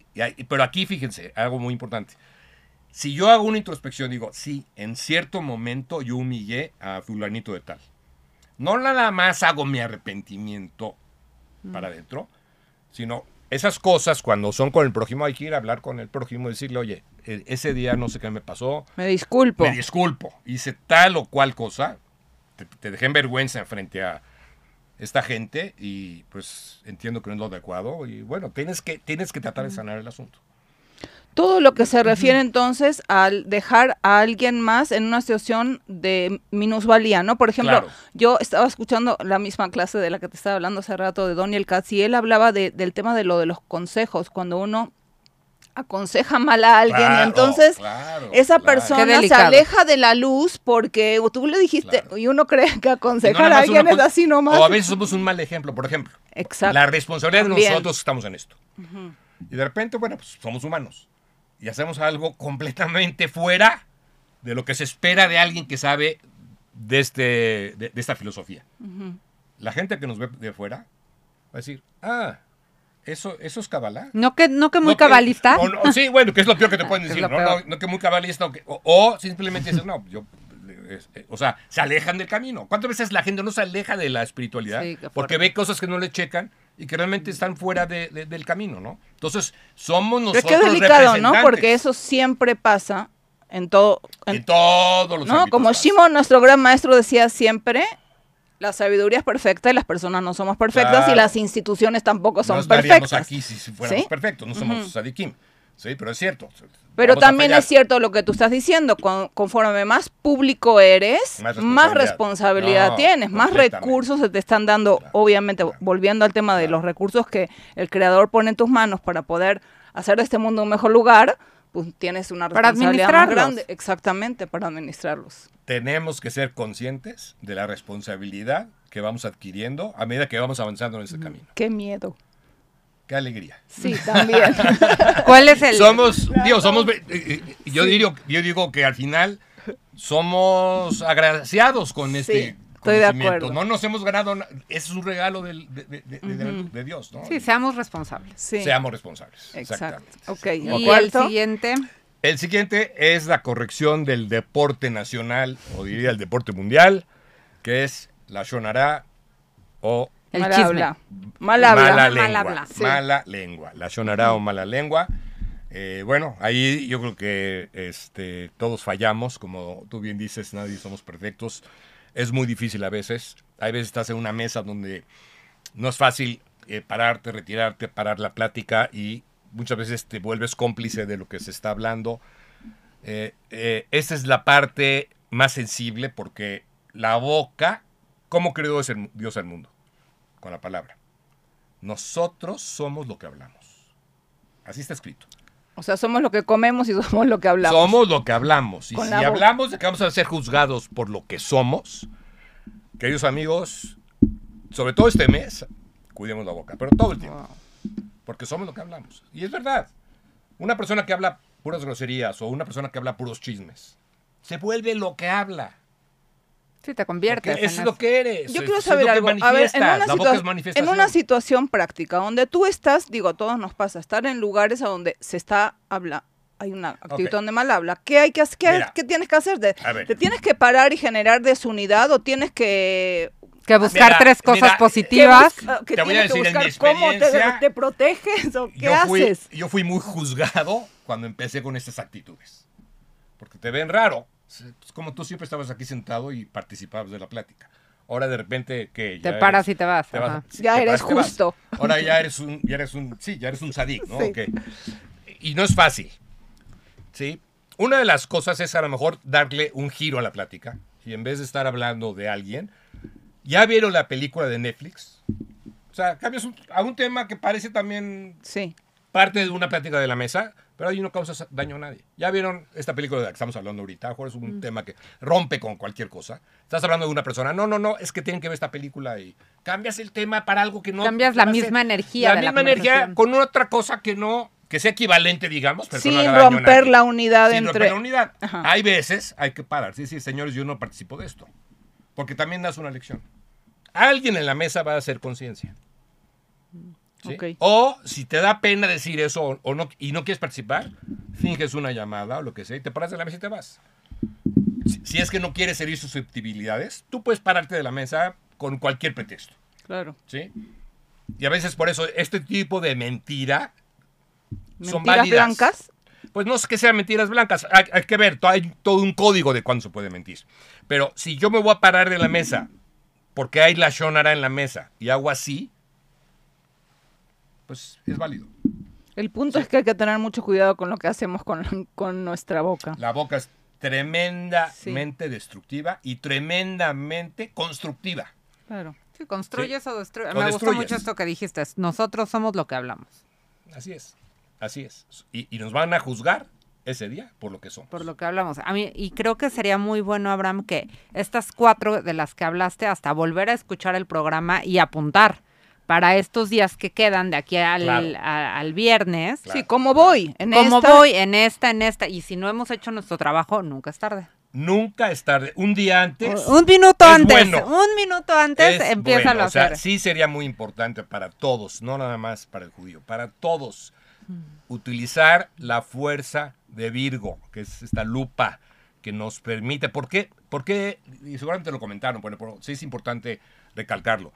pero aquí fíjense, algo muy importante. Si yo hago una introspección, digo, sí, en cierto momento yo humillé a fulanito de tal. No nada más hago mi arrepentimiento para adentro, sino esas cosas cuando son con el prójimo hay que ir a hablar con el prójimo y decirle, oye, e- ese día no sé qué me pasó, Me disculpo. me disculpo, hice tal o cual cosa, te, te dejé en vergüenza frente a esta gente y pues entiendo que no es lo adecuado y bueno, tienes que, tienes que tratar de sanar el asunto. Todo lo que se refiere entonces al dejar a alguien más en una situación de minusvalía, ¿no? Por ejemplo, Claro. yo estaba escuchando la misma clase de la que te estaba hablando hace rato de Daniel Katz y él hablaba de- del tema de lo de los consejos, cuando uno aconseja mal a alguien y entonces claro, esa persona se aleja de la luz porque tú le dijiste Claro. y uno cree que no aconsejar a alguien es así nomás. O a veces somos un mal ejemplo, por ejemplo. Exacto. La responsabilidad de nosotros estamos en esto. Y de repente, bueno, pues somos humanos. Y hacemos algo completamente fuera de lo que se espera de alguien que sabe de, este, de, de esta filosofía. La gente que nos ve de fuera va a decir, ah, eso, eso es cabalá. No que, no que muy No que- cabalista. o no- sí, bueno, que es lo peor que te pueden decir. No, peor. no, no que muy cabalista. O, que- o- o simplemente dicen, no, yo. eh, o sea, se alejan del camino. ¿Cuántas veces la gente no se aleja de la espiritualidad? Sí, porque ve cosas que no le checan y que realmente están fuera de- de- del camino, ¿no? Entonces, somos Pero nosotros. es que es delicado, ¿no? Porque eso siempre pasa en todo. en- En todos los ¿no? Como. Shimon, nuestro gran maestro, decía siempre, la sabiduría es perfecta y las personas no somos perfectas y las instituciones tampoco son no estaríamos perfectas. aquí si, fuéramos ¿Sí? perfectos. No somos Ujú. sadikim. Sí, pero es cierto. Pero Vamos también es cierto lo que tú estás diciendo, con- conforme más público eres, Más más responsabilidad. No, tienes, más recursos se te están dando, Claro, obviamente, claro. volviendo al tema de los recursos que el creador pone en tus manos para poder hacer de este mundo un mejor lugar, pues tienes una Para responsabilidad más grande. Exactamente, para administrarlos. tenemos que ser conscientes de la responsabilidad que vamos adquiriendo a medida que vamos avanzando en ese camino. Qué miedo. Qué alegría. Sí, también. ¿Cuál es el...? Somos, digo, somos, eh, eh, yo, digo, yo digo que al final somos agraciados con este estoy de conocimiento. acuerdo. No nos hemos ganado, na- es un regalo del- de, de- de- de- de Dios, ¿no? Sí, seamos responsables. Sí. Seamos responsables. Exacto. Exactamente. Ok, Y ¿y el siguiente... El siguiente es la corrección del deporte nacional, o diría el deporte mundial, que es la shonara o El Mal chisme. habla. Mal habla. mala Mal lengua. habla. Sí. Mala lengua. La shonara o mala lengua. Eh, bueno, ahí yo creo que este, todos fallamos, como tú bien dices, nadie somos perfectos. Es muy difícil a veces. Hay veces estás en una mesa donde no es fácil eh, pararte, retirarte, parar la plática y muchas veces te vuelves cómplice de lo que se está hablando. Eh, eh, esa es la parte más sensible porque la boca, ¿cómo creó Dios al mundo? Con la palabra. Nosotros somos lo que hablamos. Así está escrito. O sea, somos lo que comemos y somos lo que hablamos. Somos lo que hablamos. Y Con si hablamos de que vamos a ser juzgados por lo que somos, queridos amigos, sobre todo este mes, cuidemos la boca, pero todo el tiempo. Porque somos lo que hablamos. Y es verdad. Una persona que habla puras groserías o una persona que habla puros chismes, se vuelve lo que habla. Sí, te conviertes eso es lo que eres. Yo quiero saber algo. A ver, en una, en una situación práctica donde tú estás, digo, a todos nos pasa, estar en lugares a donde se está habla, hay una actitud Ok. donde mal habla. ¿Qué hay que hacer? ¿Qué, Mira. qué tienes que hacer? ¿Te, tienes que parar y generar desunidad o tienes que Que buscar Mira, tres cosas mira, positivas. que, bus- que Te voy a tienes que decir en mi cómo te, proteges o qué yo fui, haces? Yo fui muy juzgado cuando empecé con estas actitudes. Porque te ven raro. Es como tú siempre estabas aquí sentado y participabas de la plática. Ahora de repente, ¿qué? Te paras eres- y te vas. te vas- ajá. sí, Ya te eres paras justo. Ahora ya eres un, ya eres un, sí, ya eres un sadik, ¿no? Sí. Ok. Y no es fácil. ¿Sí? Una de las cosas es a lo mejor darle un giro a la plática. Y en vez de estar hablando de alguien, ¿ya vieron la película de Netflix? O sea, cambias un- a un tema que parece también Sí. Parte de una plática de la mesa, pero ahí no causas daño a nadie. Ya vieron esta película de la que estamos hablando ahorita, es un tema que rompe con cualquier cosa. Estás hablando de una persona, no, no, no, es que tienen que ver esta película y cambias el tema para algo que no... Cambias la misma energía La de la misma energía con otra cosa que no, que sea equivalente, digamos, pero que no Sin haga daño a romper la unidad Sin entre... romper la unidad. Hay veces, hay que parar. Sí, sí, señores, yo no participo de esto. Porque también das una lección. Alguien en la mesa va a hacer conciencia. O si te da pena decir eso o, o no, y no quieres participar, finges una llamada o lo que sea y te paras de la mesa y te vas. Si, si es que no quieres herir susceptibilidades, tú puedes pararte de la mesa con cualquier pretexto. Claro. ¿sí? Y a veces por eso este tipo de mentira son Mentiras válidas. blancas. Pues no es que sean mentiras blancas, hay, hay que ver, hay todo un código de cuándo se puede mentir. Pero si yo me voy a parar de la mesa porque hay la shonara en la mesa y hago así, pues es válido. El punto es que hay que tener mucho cuidado con lo que hacemos con, con nuestra boca. La boca es tremendamente destructiva y tremendamente constructiva. Claro. Sí, construyes o destruyes. Me gustó mucho esto que dijiste. Nosotros somos lo que hablamos. Así es, así es. Y, y nos van a juzgar ese día por lo que somos. Por lo que hablamos. A mí, y creo que sería muy bueno, Abraham, que estas cuatro de las que hablaste, hasta volver a escuchar el programa y apuntar para estos días que quedan de aquí al, Claro. a- al viernes. Claro. Sí, ¿cómo voy? En ¿Cómo esta- voy en esta, en esta? Y si no hemos hecho nuestro trabajo, nunca es tarde. Nunca es tarde. Un día antes. Un minuto es antes, bueno. un minuto antes es empieza bueno. a O sea, sí sería muy importante para todos, no nada más para el judío, para todos. Utilizar la fuerza de Virgo, que es esta lupa que nos permite. ¿Por qué? ¿Por qué? Y seguramente lo comentaron, bueno, pero sí es importante recalcarlo.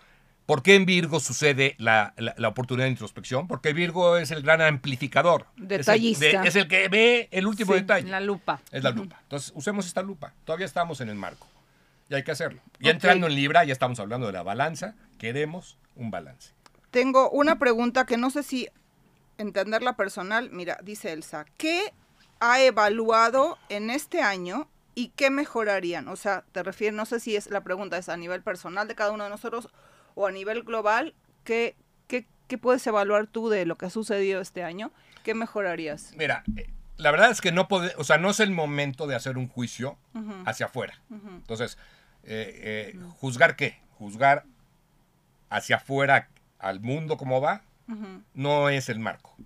¿Por qué en Virgo sucede la, la- la oportunidad de introspección? Porque Virgo es el gran amplificador. Es el- Detallista. de- Es el, que ve el último Sí, detalle. La lupa. Es la lupa. Entonces, usemos esta lupa. Todavía estamos en el marco. Y hay que hacerlo. Y entrando en Libra, ya estamos hablando de la balanza. Queremos un balance. Tengo una pregunta que no sé si entenderla personal. Mira, dice Elsa, ¿qué ha evaluado en este año y qué mejorarían? O sea, te refieres, no sé si es la pregunta es a nivel personal de cada uno de nosotros o a nivel global. ¿Qué, qué, qué puedes evaluar tú de lo que ha sucedido este año? ¿Qué mejorarías? Mira, eh, la verdad es que no puede, o sea, no es el momento de hacer un juicio hacia afuera. Entonces, eh, eh, ¿juzgar qué? Juzgar hacia afuera al mundo como va, no es el marco.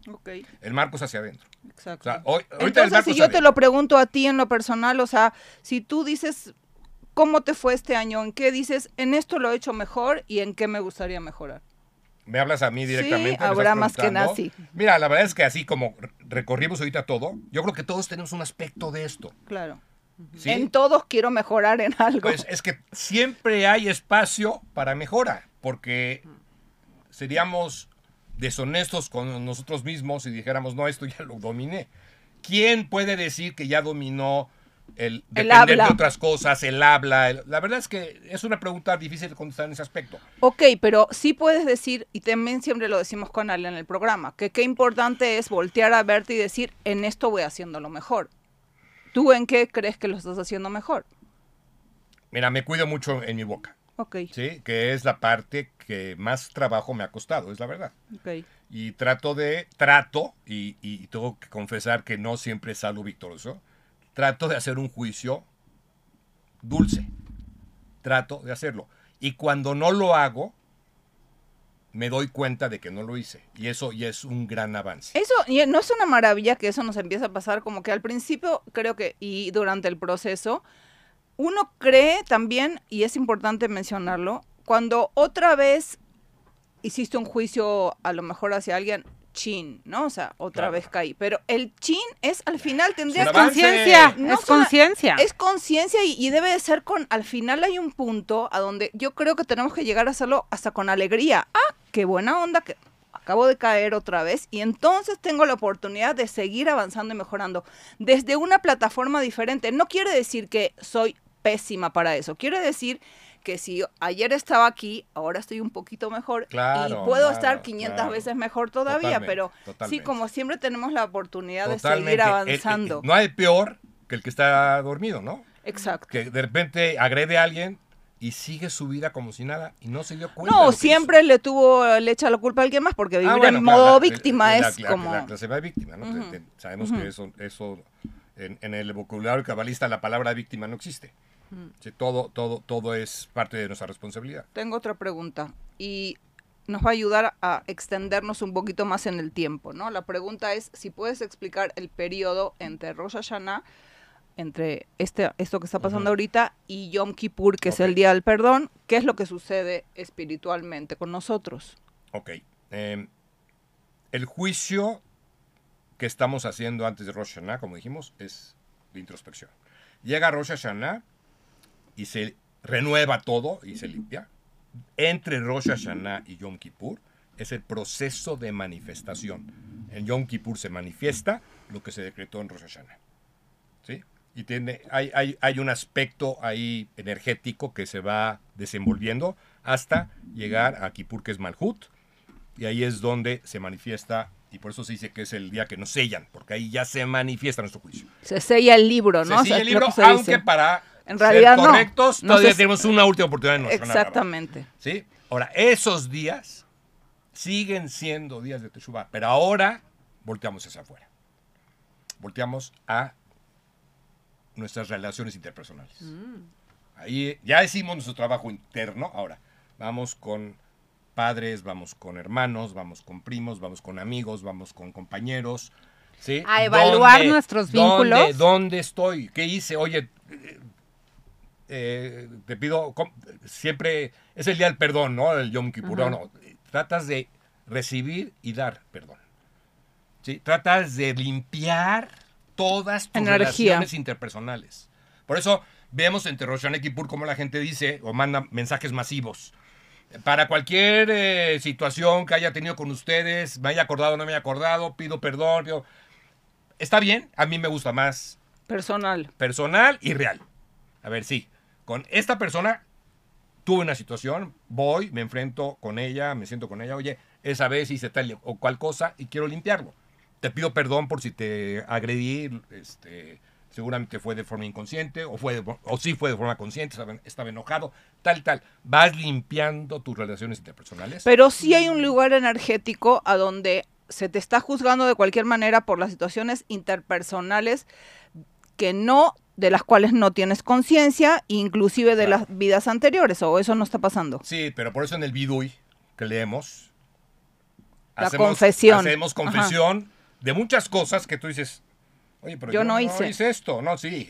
El marco es hacia adentro. O exacto. sea, hoy, ahorita el Entonces, marco si yo te lo pregunto a ti en lo personal, o sea, si tú dices cómo te fue este año, en qué dices, en esto lo he hecho mejor y en qué me gustaría mejorar. Me hablas a mí directamente. me estás Abraham preguntando. Askenazi. Mira, la verdad es que así como re- recorrimos ahorita todo, yo creo que todos tenemos un aspecto de esto. Claro. ¿sí? En todos quiero mejorar en algo. Pues es que siempre hay espacio para mejora, porque seríamos deshonestos con nosotros mismos si dijéramos, no, esto ya lo dominé. ¿Quién puede decir que ya dominó el depender de otras cosas, el habla? el- la verdad es que es una pregunta difícil de contestar en ese aspecto. ok, pero sí puedes decir, y también siempre lo decimos con Ale en el programa, que qué importante es voltear a verte y decir, en esto voy haciéndolo mejor. ¿Tú en qué crees que lo estás haciendo mejor? Mira, me cuido mucho en mi boca, Ok, ¿sí? Que es la parte que más trabajo me ha costado, es la verdad. ok. y trato de, trato, y, y tengo que confesar que no siempre salgo victorioso, trato de hacer un juicio dulce, trato de hacerlo. Y cuando no lo hago, me doy cuenta de que no lo hice. Y eso ya es un gran avance. Eso y no es una maravilla que eso nos empieza a pasar como que al principio creo que y durante el proceso uno cree también y es importante mencionarlo cuando otra vez hiciste un juicio a lo mejor hacia alguien chin, ¿no? O sea, otra Claro. vez caí, pero el chin es al final tendrías un que. Conciencia, No es conciencia. es conciencia y, y debe de ser con, al final hay un punto a donde yo creo que tenemos que llegar a hacerlo hasta con alegría. Ah, qué buena onda que acabo de caer otra vez y entonces tengo la oportunidad de seguir avanzando y mejorando desde una plataforma diferente. No quiere decir que soy pésima para eso, quiere decir que si ayer estaba aquí, ahora estoy un poquito mejor Claro, y puedo claro, estar 500 claro. veces mejor todavía, Totalmente, pero sí, como siempre tenemos la oportunidad de seguir El- el- avanzando. no hay peor que el que está dormido, ¿no? Exacto. Que de repente agrede a alguien y sigue su vida como si nada y no se dio cuenta. No, siempre le tuvo, le echa la culpa a alguien más porque vivir Ah, bueno, en claro, modo la- víctima la- es la- como... La clase de víctima, ¿no? Sabemos que eso, eso en, en el vocabulario cabalista la palabra víctima no existe. Sí, todo, todo, todo es parte de nuestra responsabilidad. Tengo otra pregunta y nos va a ayudar a extendernos un poquito más en el tiempo, ¿no? La pregunta es si puedes explicar el periodo entre Rosh Hashanah, entre este, esto que está pasando ahorita, y Yom Kippur, que es el Día del Perdón, ¿qué es lo que sucede espiritualmente con nosotros? Ok. eh, el juicio que estamos haciendo antes de Rosh Hashanah, como dijimos, es de introspección. Llega Rosh Hashanah y se renueva todo y se limpia. Entre Rosh Hashanah y Yom Kippur es el proceso de manifestación. En Yom Kippur se manifiesta lo que se decretó en Rosh Hashanah. ¿Sí? Y tiene, hay, hay, hay un aspecto ahí energético que se va desenvolviendo hasta llegar a Kippur, que es Malhut, y ahí es donde se manifiesta, y por eso se dice que es el día que nos sellan, porque ahí ya se manifiesta nuestro juicio. Se sella el libro, ¿no? Se sigue el libro, aunque para En realidad ser correctos, No todavía tenemos una última oportunidad en nuestra Exactamente. ¿Sí? Ahora, esos días siguen siendo días de Teshuvah, pero ahora volteamos hacia afuera. Volteamos a nuestras relaciones interpersonales. Ahí ya hicimos nuestro trabajo interno, ahora vamos con padres, vamos con hermanos, vamos con primos, vamos con amigos, vamos con compañeros. ¿sí? A evaluar nuestros ¿Dónde- vínculos. ¿Dónde estoy? ¿Qué hice? Oye, eh, te pido, siempre es el día del perdón, ¿no? El Yom Kippur, Ajá. no, tratas de recibir y dar perdón. ¿Sí? Tratas de limpiar todas tus Energía. relaciones interpersonales. Por eso vemos entre Rosh y Kippur cómo la gente dice o manda mensajes masivos. Para cualquier eh, situación que haya tenido con ustedes, me haya acordado o no me haya acordado, pido perdón. pido- Está bien, a mí me gusta más Personal. personal y real. A ver, sí, con esta persona tuve una situación, voy, me enfrento con ella, me siento con ella, oye, esa vez hice tal o cual cosa y quiero limpiarlo. Te pido perdón por si te agredí, este, seguramente fue de forma inconsciente o fue de- o sí fue de forma consciente, estaba, estaba enojado, tal tal. Vas limpiando tus relaciones interpersonales. Pero sí hay un lugar energético a donde se te está juzgando de cualquier manera por las situaciones interpersonales que no de las cuales no tienes conciencia, inclusive de Claro. las vidas anteriores, o eso no está pasando. Sí, pero por eso en el Bidui que leemos, La confesión. Hacemos Ajá. confesión de muchas cosas que tú dices, oye, pero Yo yo, no no, hice". hice. esto. No, sí,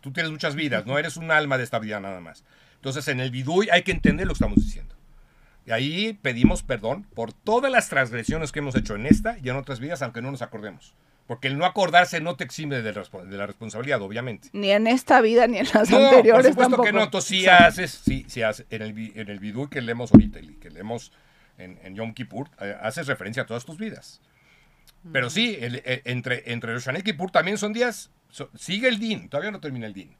tú tienes muchas vidas, no eres un alma de esta vida nada más. Entonces en el Bidui hay que entender lo que estamos diciendo. Y ahí pedimos perdón por todas las transgresiones que hemos hecho en esta y en otras vidas, aunque no nos acordemos. Porque el no acordarse no te exime de, la responsabilidad, obviamente. Ni en esta vida ni en las No, anteriores por supuesto tampoco. que no. Entonces sí Exacto. haces, sí, sí haces, en el, en el vidú que leemos ahorita y que leemos en, en Yom Kippur, eh, haces referencia a todas tus vidas. Pero sí, el- eh, entre, entre Rosh Hashanah y Kippur también son días, so- sigue el din, todavía no termina el din.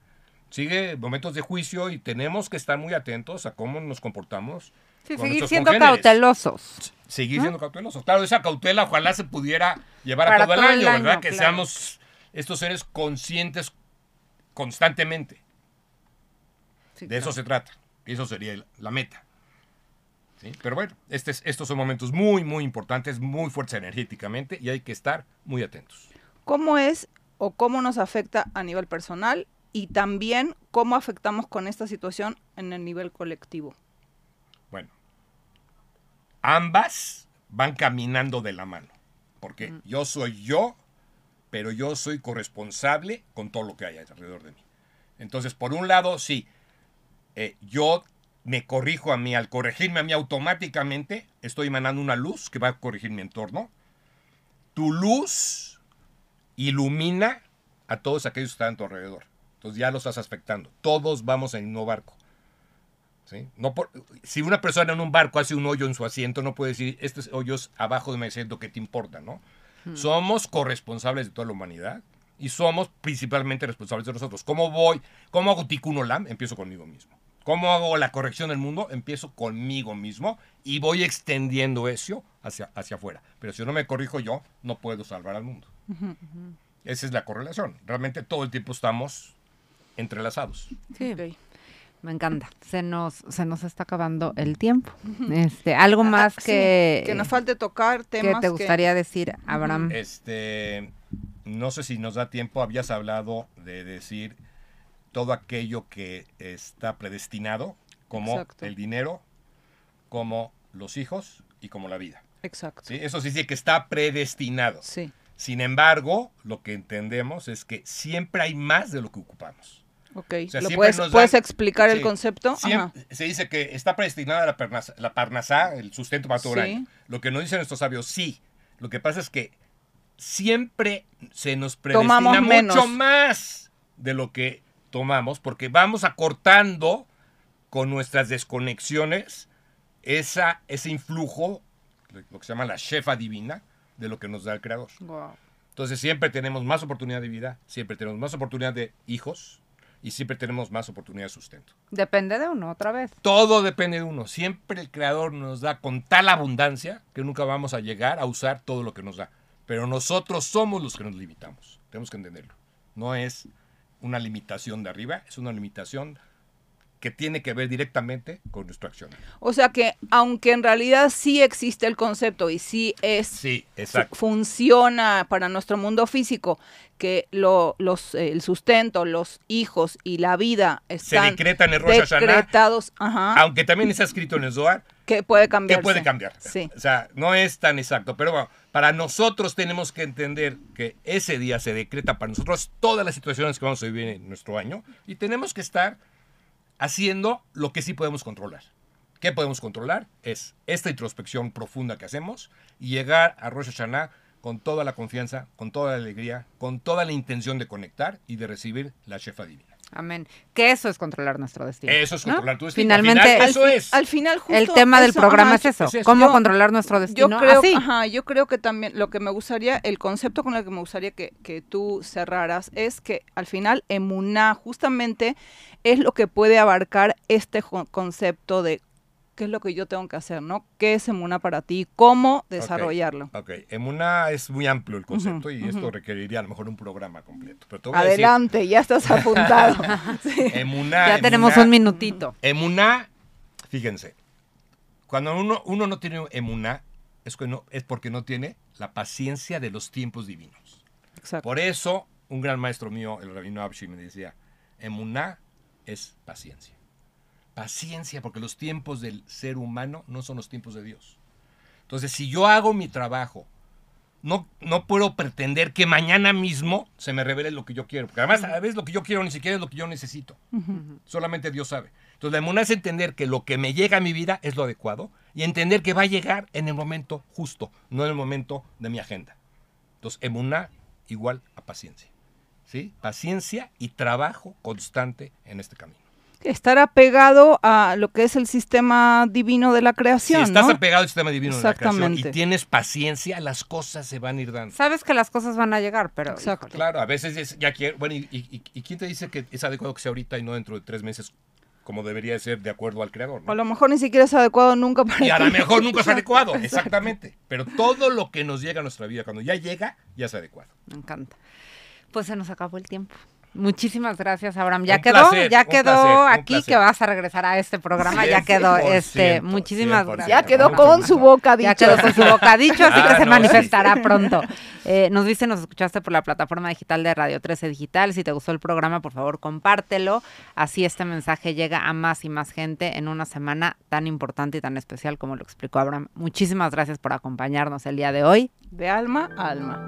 Sigue momentos de juicio y tenemos que estar muy atentos a cómo nos comportamos. Sí, seguir siendo congéneres. cautelosos. Seguir siendo cautelosos. Claro, esa cautela ojalá se pudiera llevar a todo el todo el año, ¿verdad? Que claro. seamos estos seres conscientes constantemente. Sí, De eso se trata. Eso sería la meta. ¿Sí? Pero bueno, este es- estos son momentos muy, muy importantes, muy fuertes energéticamente y hay que estar muy atentos. ¿Cómo es o cómo nos afecta a nivel personal y también cómo afectamos con esta situación en el nivel colectivo? Bueno, ambas van caminando de la mano. Porque yo soy yo, pero yo soy corresponsable con todo lo que hay alrededor de mí. Entonces, por un lado, sí, eh, yo me corrijo a mí, al corregirme a mí automáticamente, estoy emanando una luz que va a corregir mi entorno. Tu luz ilumina a todos aquellos que están a tu alrededor. Entonces ya los estás afectando. Todos vamos en un mismo barco. ¿Sí? No por- si una persona en un barco hace un hoyo en su asiento, no puede decir, estos hoyos abajo de mi asiento, ¿qué te importa? ¿no? Somos corresponsables de toda la humanidad y somos principalmente responsables de nosotros. ¿Cómo voy? ¿Cómo hago tikkun olam? Empiezo conmigo mismo. ¿Cómo hago la corrección del mundo? Empiezo conmigo mismo y voy extendiendo eso hacia, hacia afuera. Pero si no me corrijo yo, no puedo salvar al mundo. Esa es la correlación. Realmente todo el tiempo estamos entrelazados. Sí. Ok. Me encanta. Se nos, se nos está acabando el tiempo. Este, algo más Ah, sí, que, que nos falte tocar que temas te gustaría decir, Abraham. Este, no sé si nos da tiempo, habías hablado de decir todo aquello que está predestinado, como Exacto. el dinero, como los hijos y como la vida. Exacto. ¿sí? Eso sí dice que está predestinado. Sí. Sin embargo, lo que entendemos es que siempre hay más de lo que ocupamos. Ok. sea, ¿Lo puedes, explicar el concepto? Se dice que está predestinada la, parnasá, el sustento para todo el Sí. año. Lo que nos dicen nuestros sabios, sí. Lo que pasa es que siempre se nos predestina Tomamos mucho menos. más de lo que tomamos, porque vamos acortando con nuestras desconexiones esa, ese influjo, lo que se llama la shefa divina, de lo que nos da el Creador. Wow. Entonces siempre tenemos más oportunidad de vida, siempre tenemos más oportunidad de hijos y siempre tenemos más oportunidad de sustento. Depende de uno, otra vez. Todo depende de uno. Siempre el creador nos da con tal abundancia que nunca vamos a llegar a usar todo lo que nos da. Pero nosotros somos los que nos limitamos. Tenemos que entenderlo. No es una limitación de arriba, es una limitación que tiene que ver directamente con nuestra acción. O sea que, aunque en realidad sí existe el concepto y sí es Sí, funciona para nuestro mundo físico, que lo, los, el sustento, los hijos y la vida Se están decreta en el Rosh decretados, ajá, aunque también está escrito en el Zohar, que puede cambiar. que puede cambiar. Sí. O sea, no es tan exacto, pero bueno, para nosotros tenemos que entender que ese día se decreta para nosotros todas las situaciones que vamos a vivir en nuestro año y tenemos que estar haciendo lo que sí podemos controlar. ¿Qué podemos controlar? Es esta introspección profunda que hacemos y llegar a Rosh Hashanah con toda la confianza, con toda la alegría, con toda la intención de conectar y de recibir la shefa divina. Amén. Que eso es controlar nuestro destino. Eso es ¿no? controlar tu destino. Finalmente, Al final, Al, eso fi- es. al final justo el tema del programa ajá, es eso. es eso. ¿Cómo Yo- controlar nuestro Yo destino? creo, Así. ajá, yo creo que también lo que me gustaría, el concepto con el que me gustaría que, que tú cerraras es que al final emuná justamente es lo que puede abarcar este concepto de qué es lo que yo tengo que hacer, ¿no? ¿Qué es emuná para ti? ¿Cómo desarrollarlo? Ok, Emuna es muy amplio el concepto y esto requeriría a lo mejor un programa completo. Pero te voy a decir, Adelante, ya estás apuntado. Sí. Emuná, Ya tenemos un minutito. Emuná, fíjense, cuando uno, uno no tiene emuná, es, que no, es porque no tiene la paciencia de los tiempos divinos. Exacto. Por eso, un gran maestro mío, el rabino Abshi, me decía, emuná es paciencia. Paciencia, porque los tiempos del ser humano no son los tiempos de Dios. Entonces, si yo hago mi trabajo, no, no puedo pretender que mañana mismo se me revele lo que yo quiero. Porque además, a veces lo que yo quiero ni siquiera es lo que yo necesito. Solamente Dios sabe. Entonces, la emuná es entender que lo que me llega a mi vida es lo adecuado y entender que va a llegar en el momento justo, no en el momento de mi agenda. Entonces, emuná igual a paciencia. ¿Sí? Paciencia y trabajo constante en este camino. Estar apegado a lo que es el sistema divino de la Si creación, estás ¿no? apegado al sistema divino de la creación y tienes paciencia, las cosas se van a ir dando. Sabes que las cosas van a llegar, pero. Exacto. Claro, a veces es- ya quiero. Bueno, y, y- y quién te dice que es adecuado que sea ahorita y no dentro de tres meses, como debería de ser de acuerdo al creador? ¿no? O a lo mejor ni siquiera es adecuado nunca para Y a lo mejor nunca es adecuado, exactamente. Pero todo lo que nos llega a nuestra vida, cuando ya llega, ya es adecuado. Me encanta. Pues se nos acabó el tiempo. Muchísimas gracias, Abraham. Ya Un quedó, placer, ya quedó placer, aquí que vas a regresar a este programa. ya 100%, quedó, este, muchísimas 100%. gracias. Ya quedó con su boca dicho. Ya quedó con su boca dicho, así Ah, que se no, manifestará pronto. Eh, nos dice, nos escuchaste por la plataforma digital de Radio 13 Digital. Si te gustó el programa, por favor, compártelo. Así este mensaje llega a más y más gente en una semana tan importante y tan especial como lo explicó Abraham. Muchísimas gracias por acompañarnos el día de hoy. De alma a alma.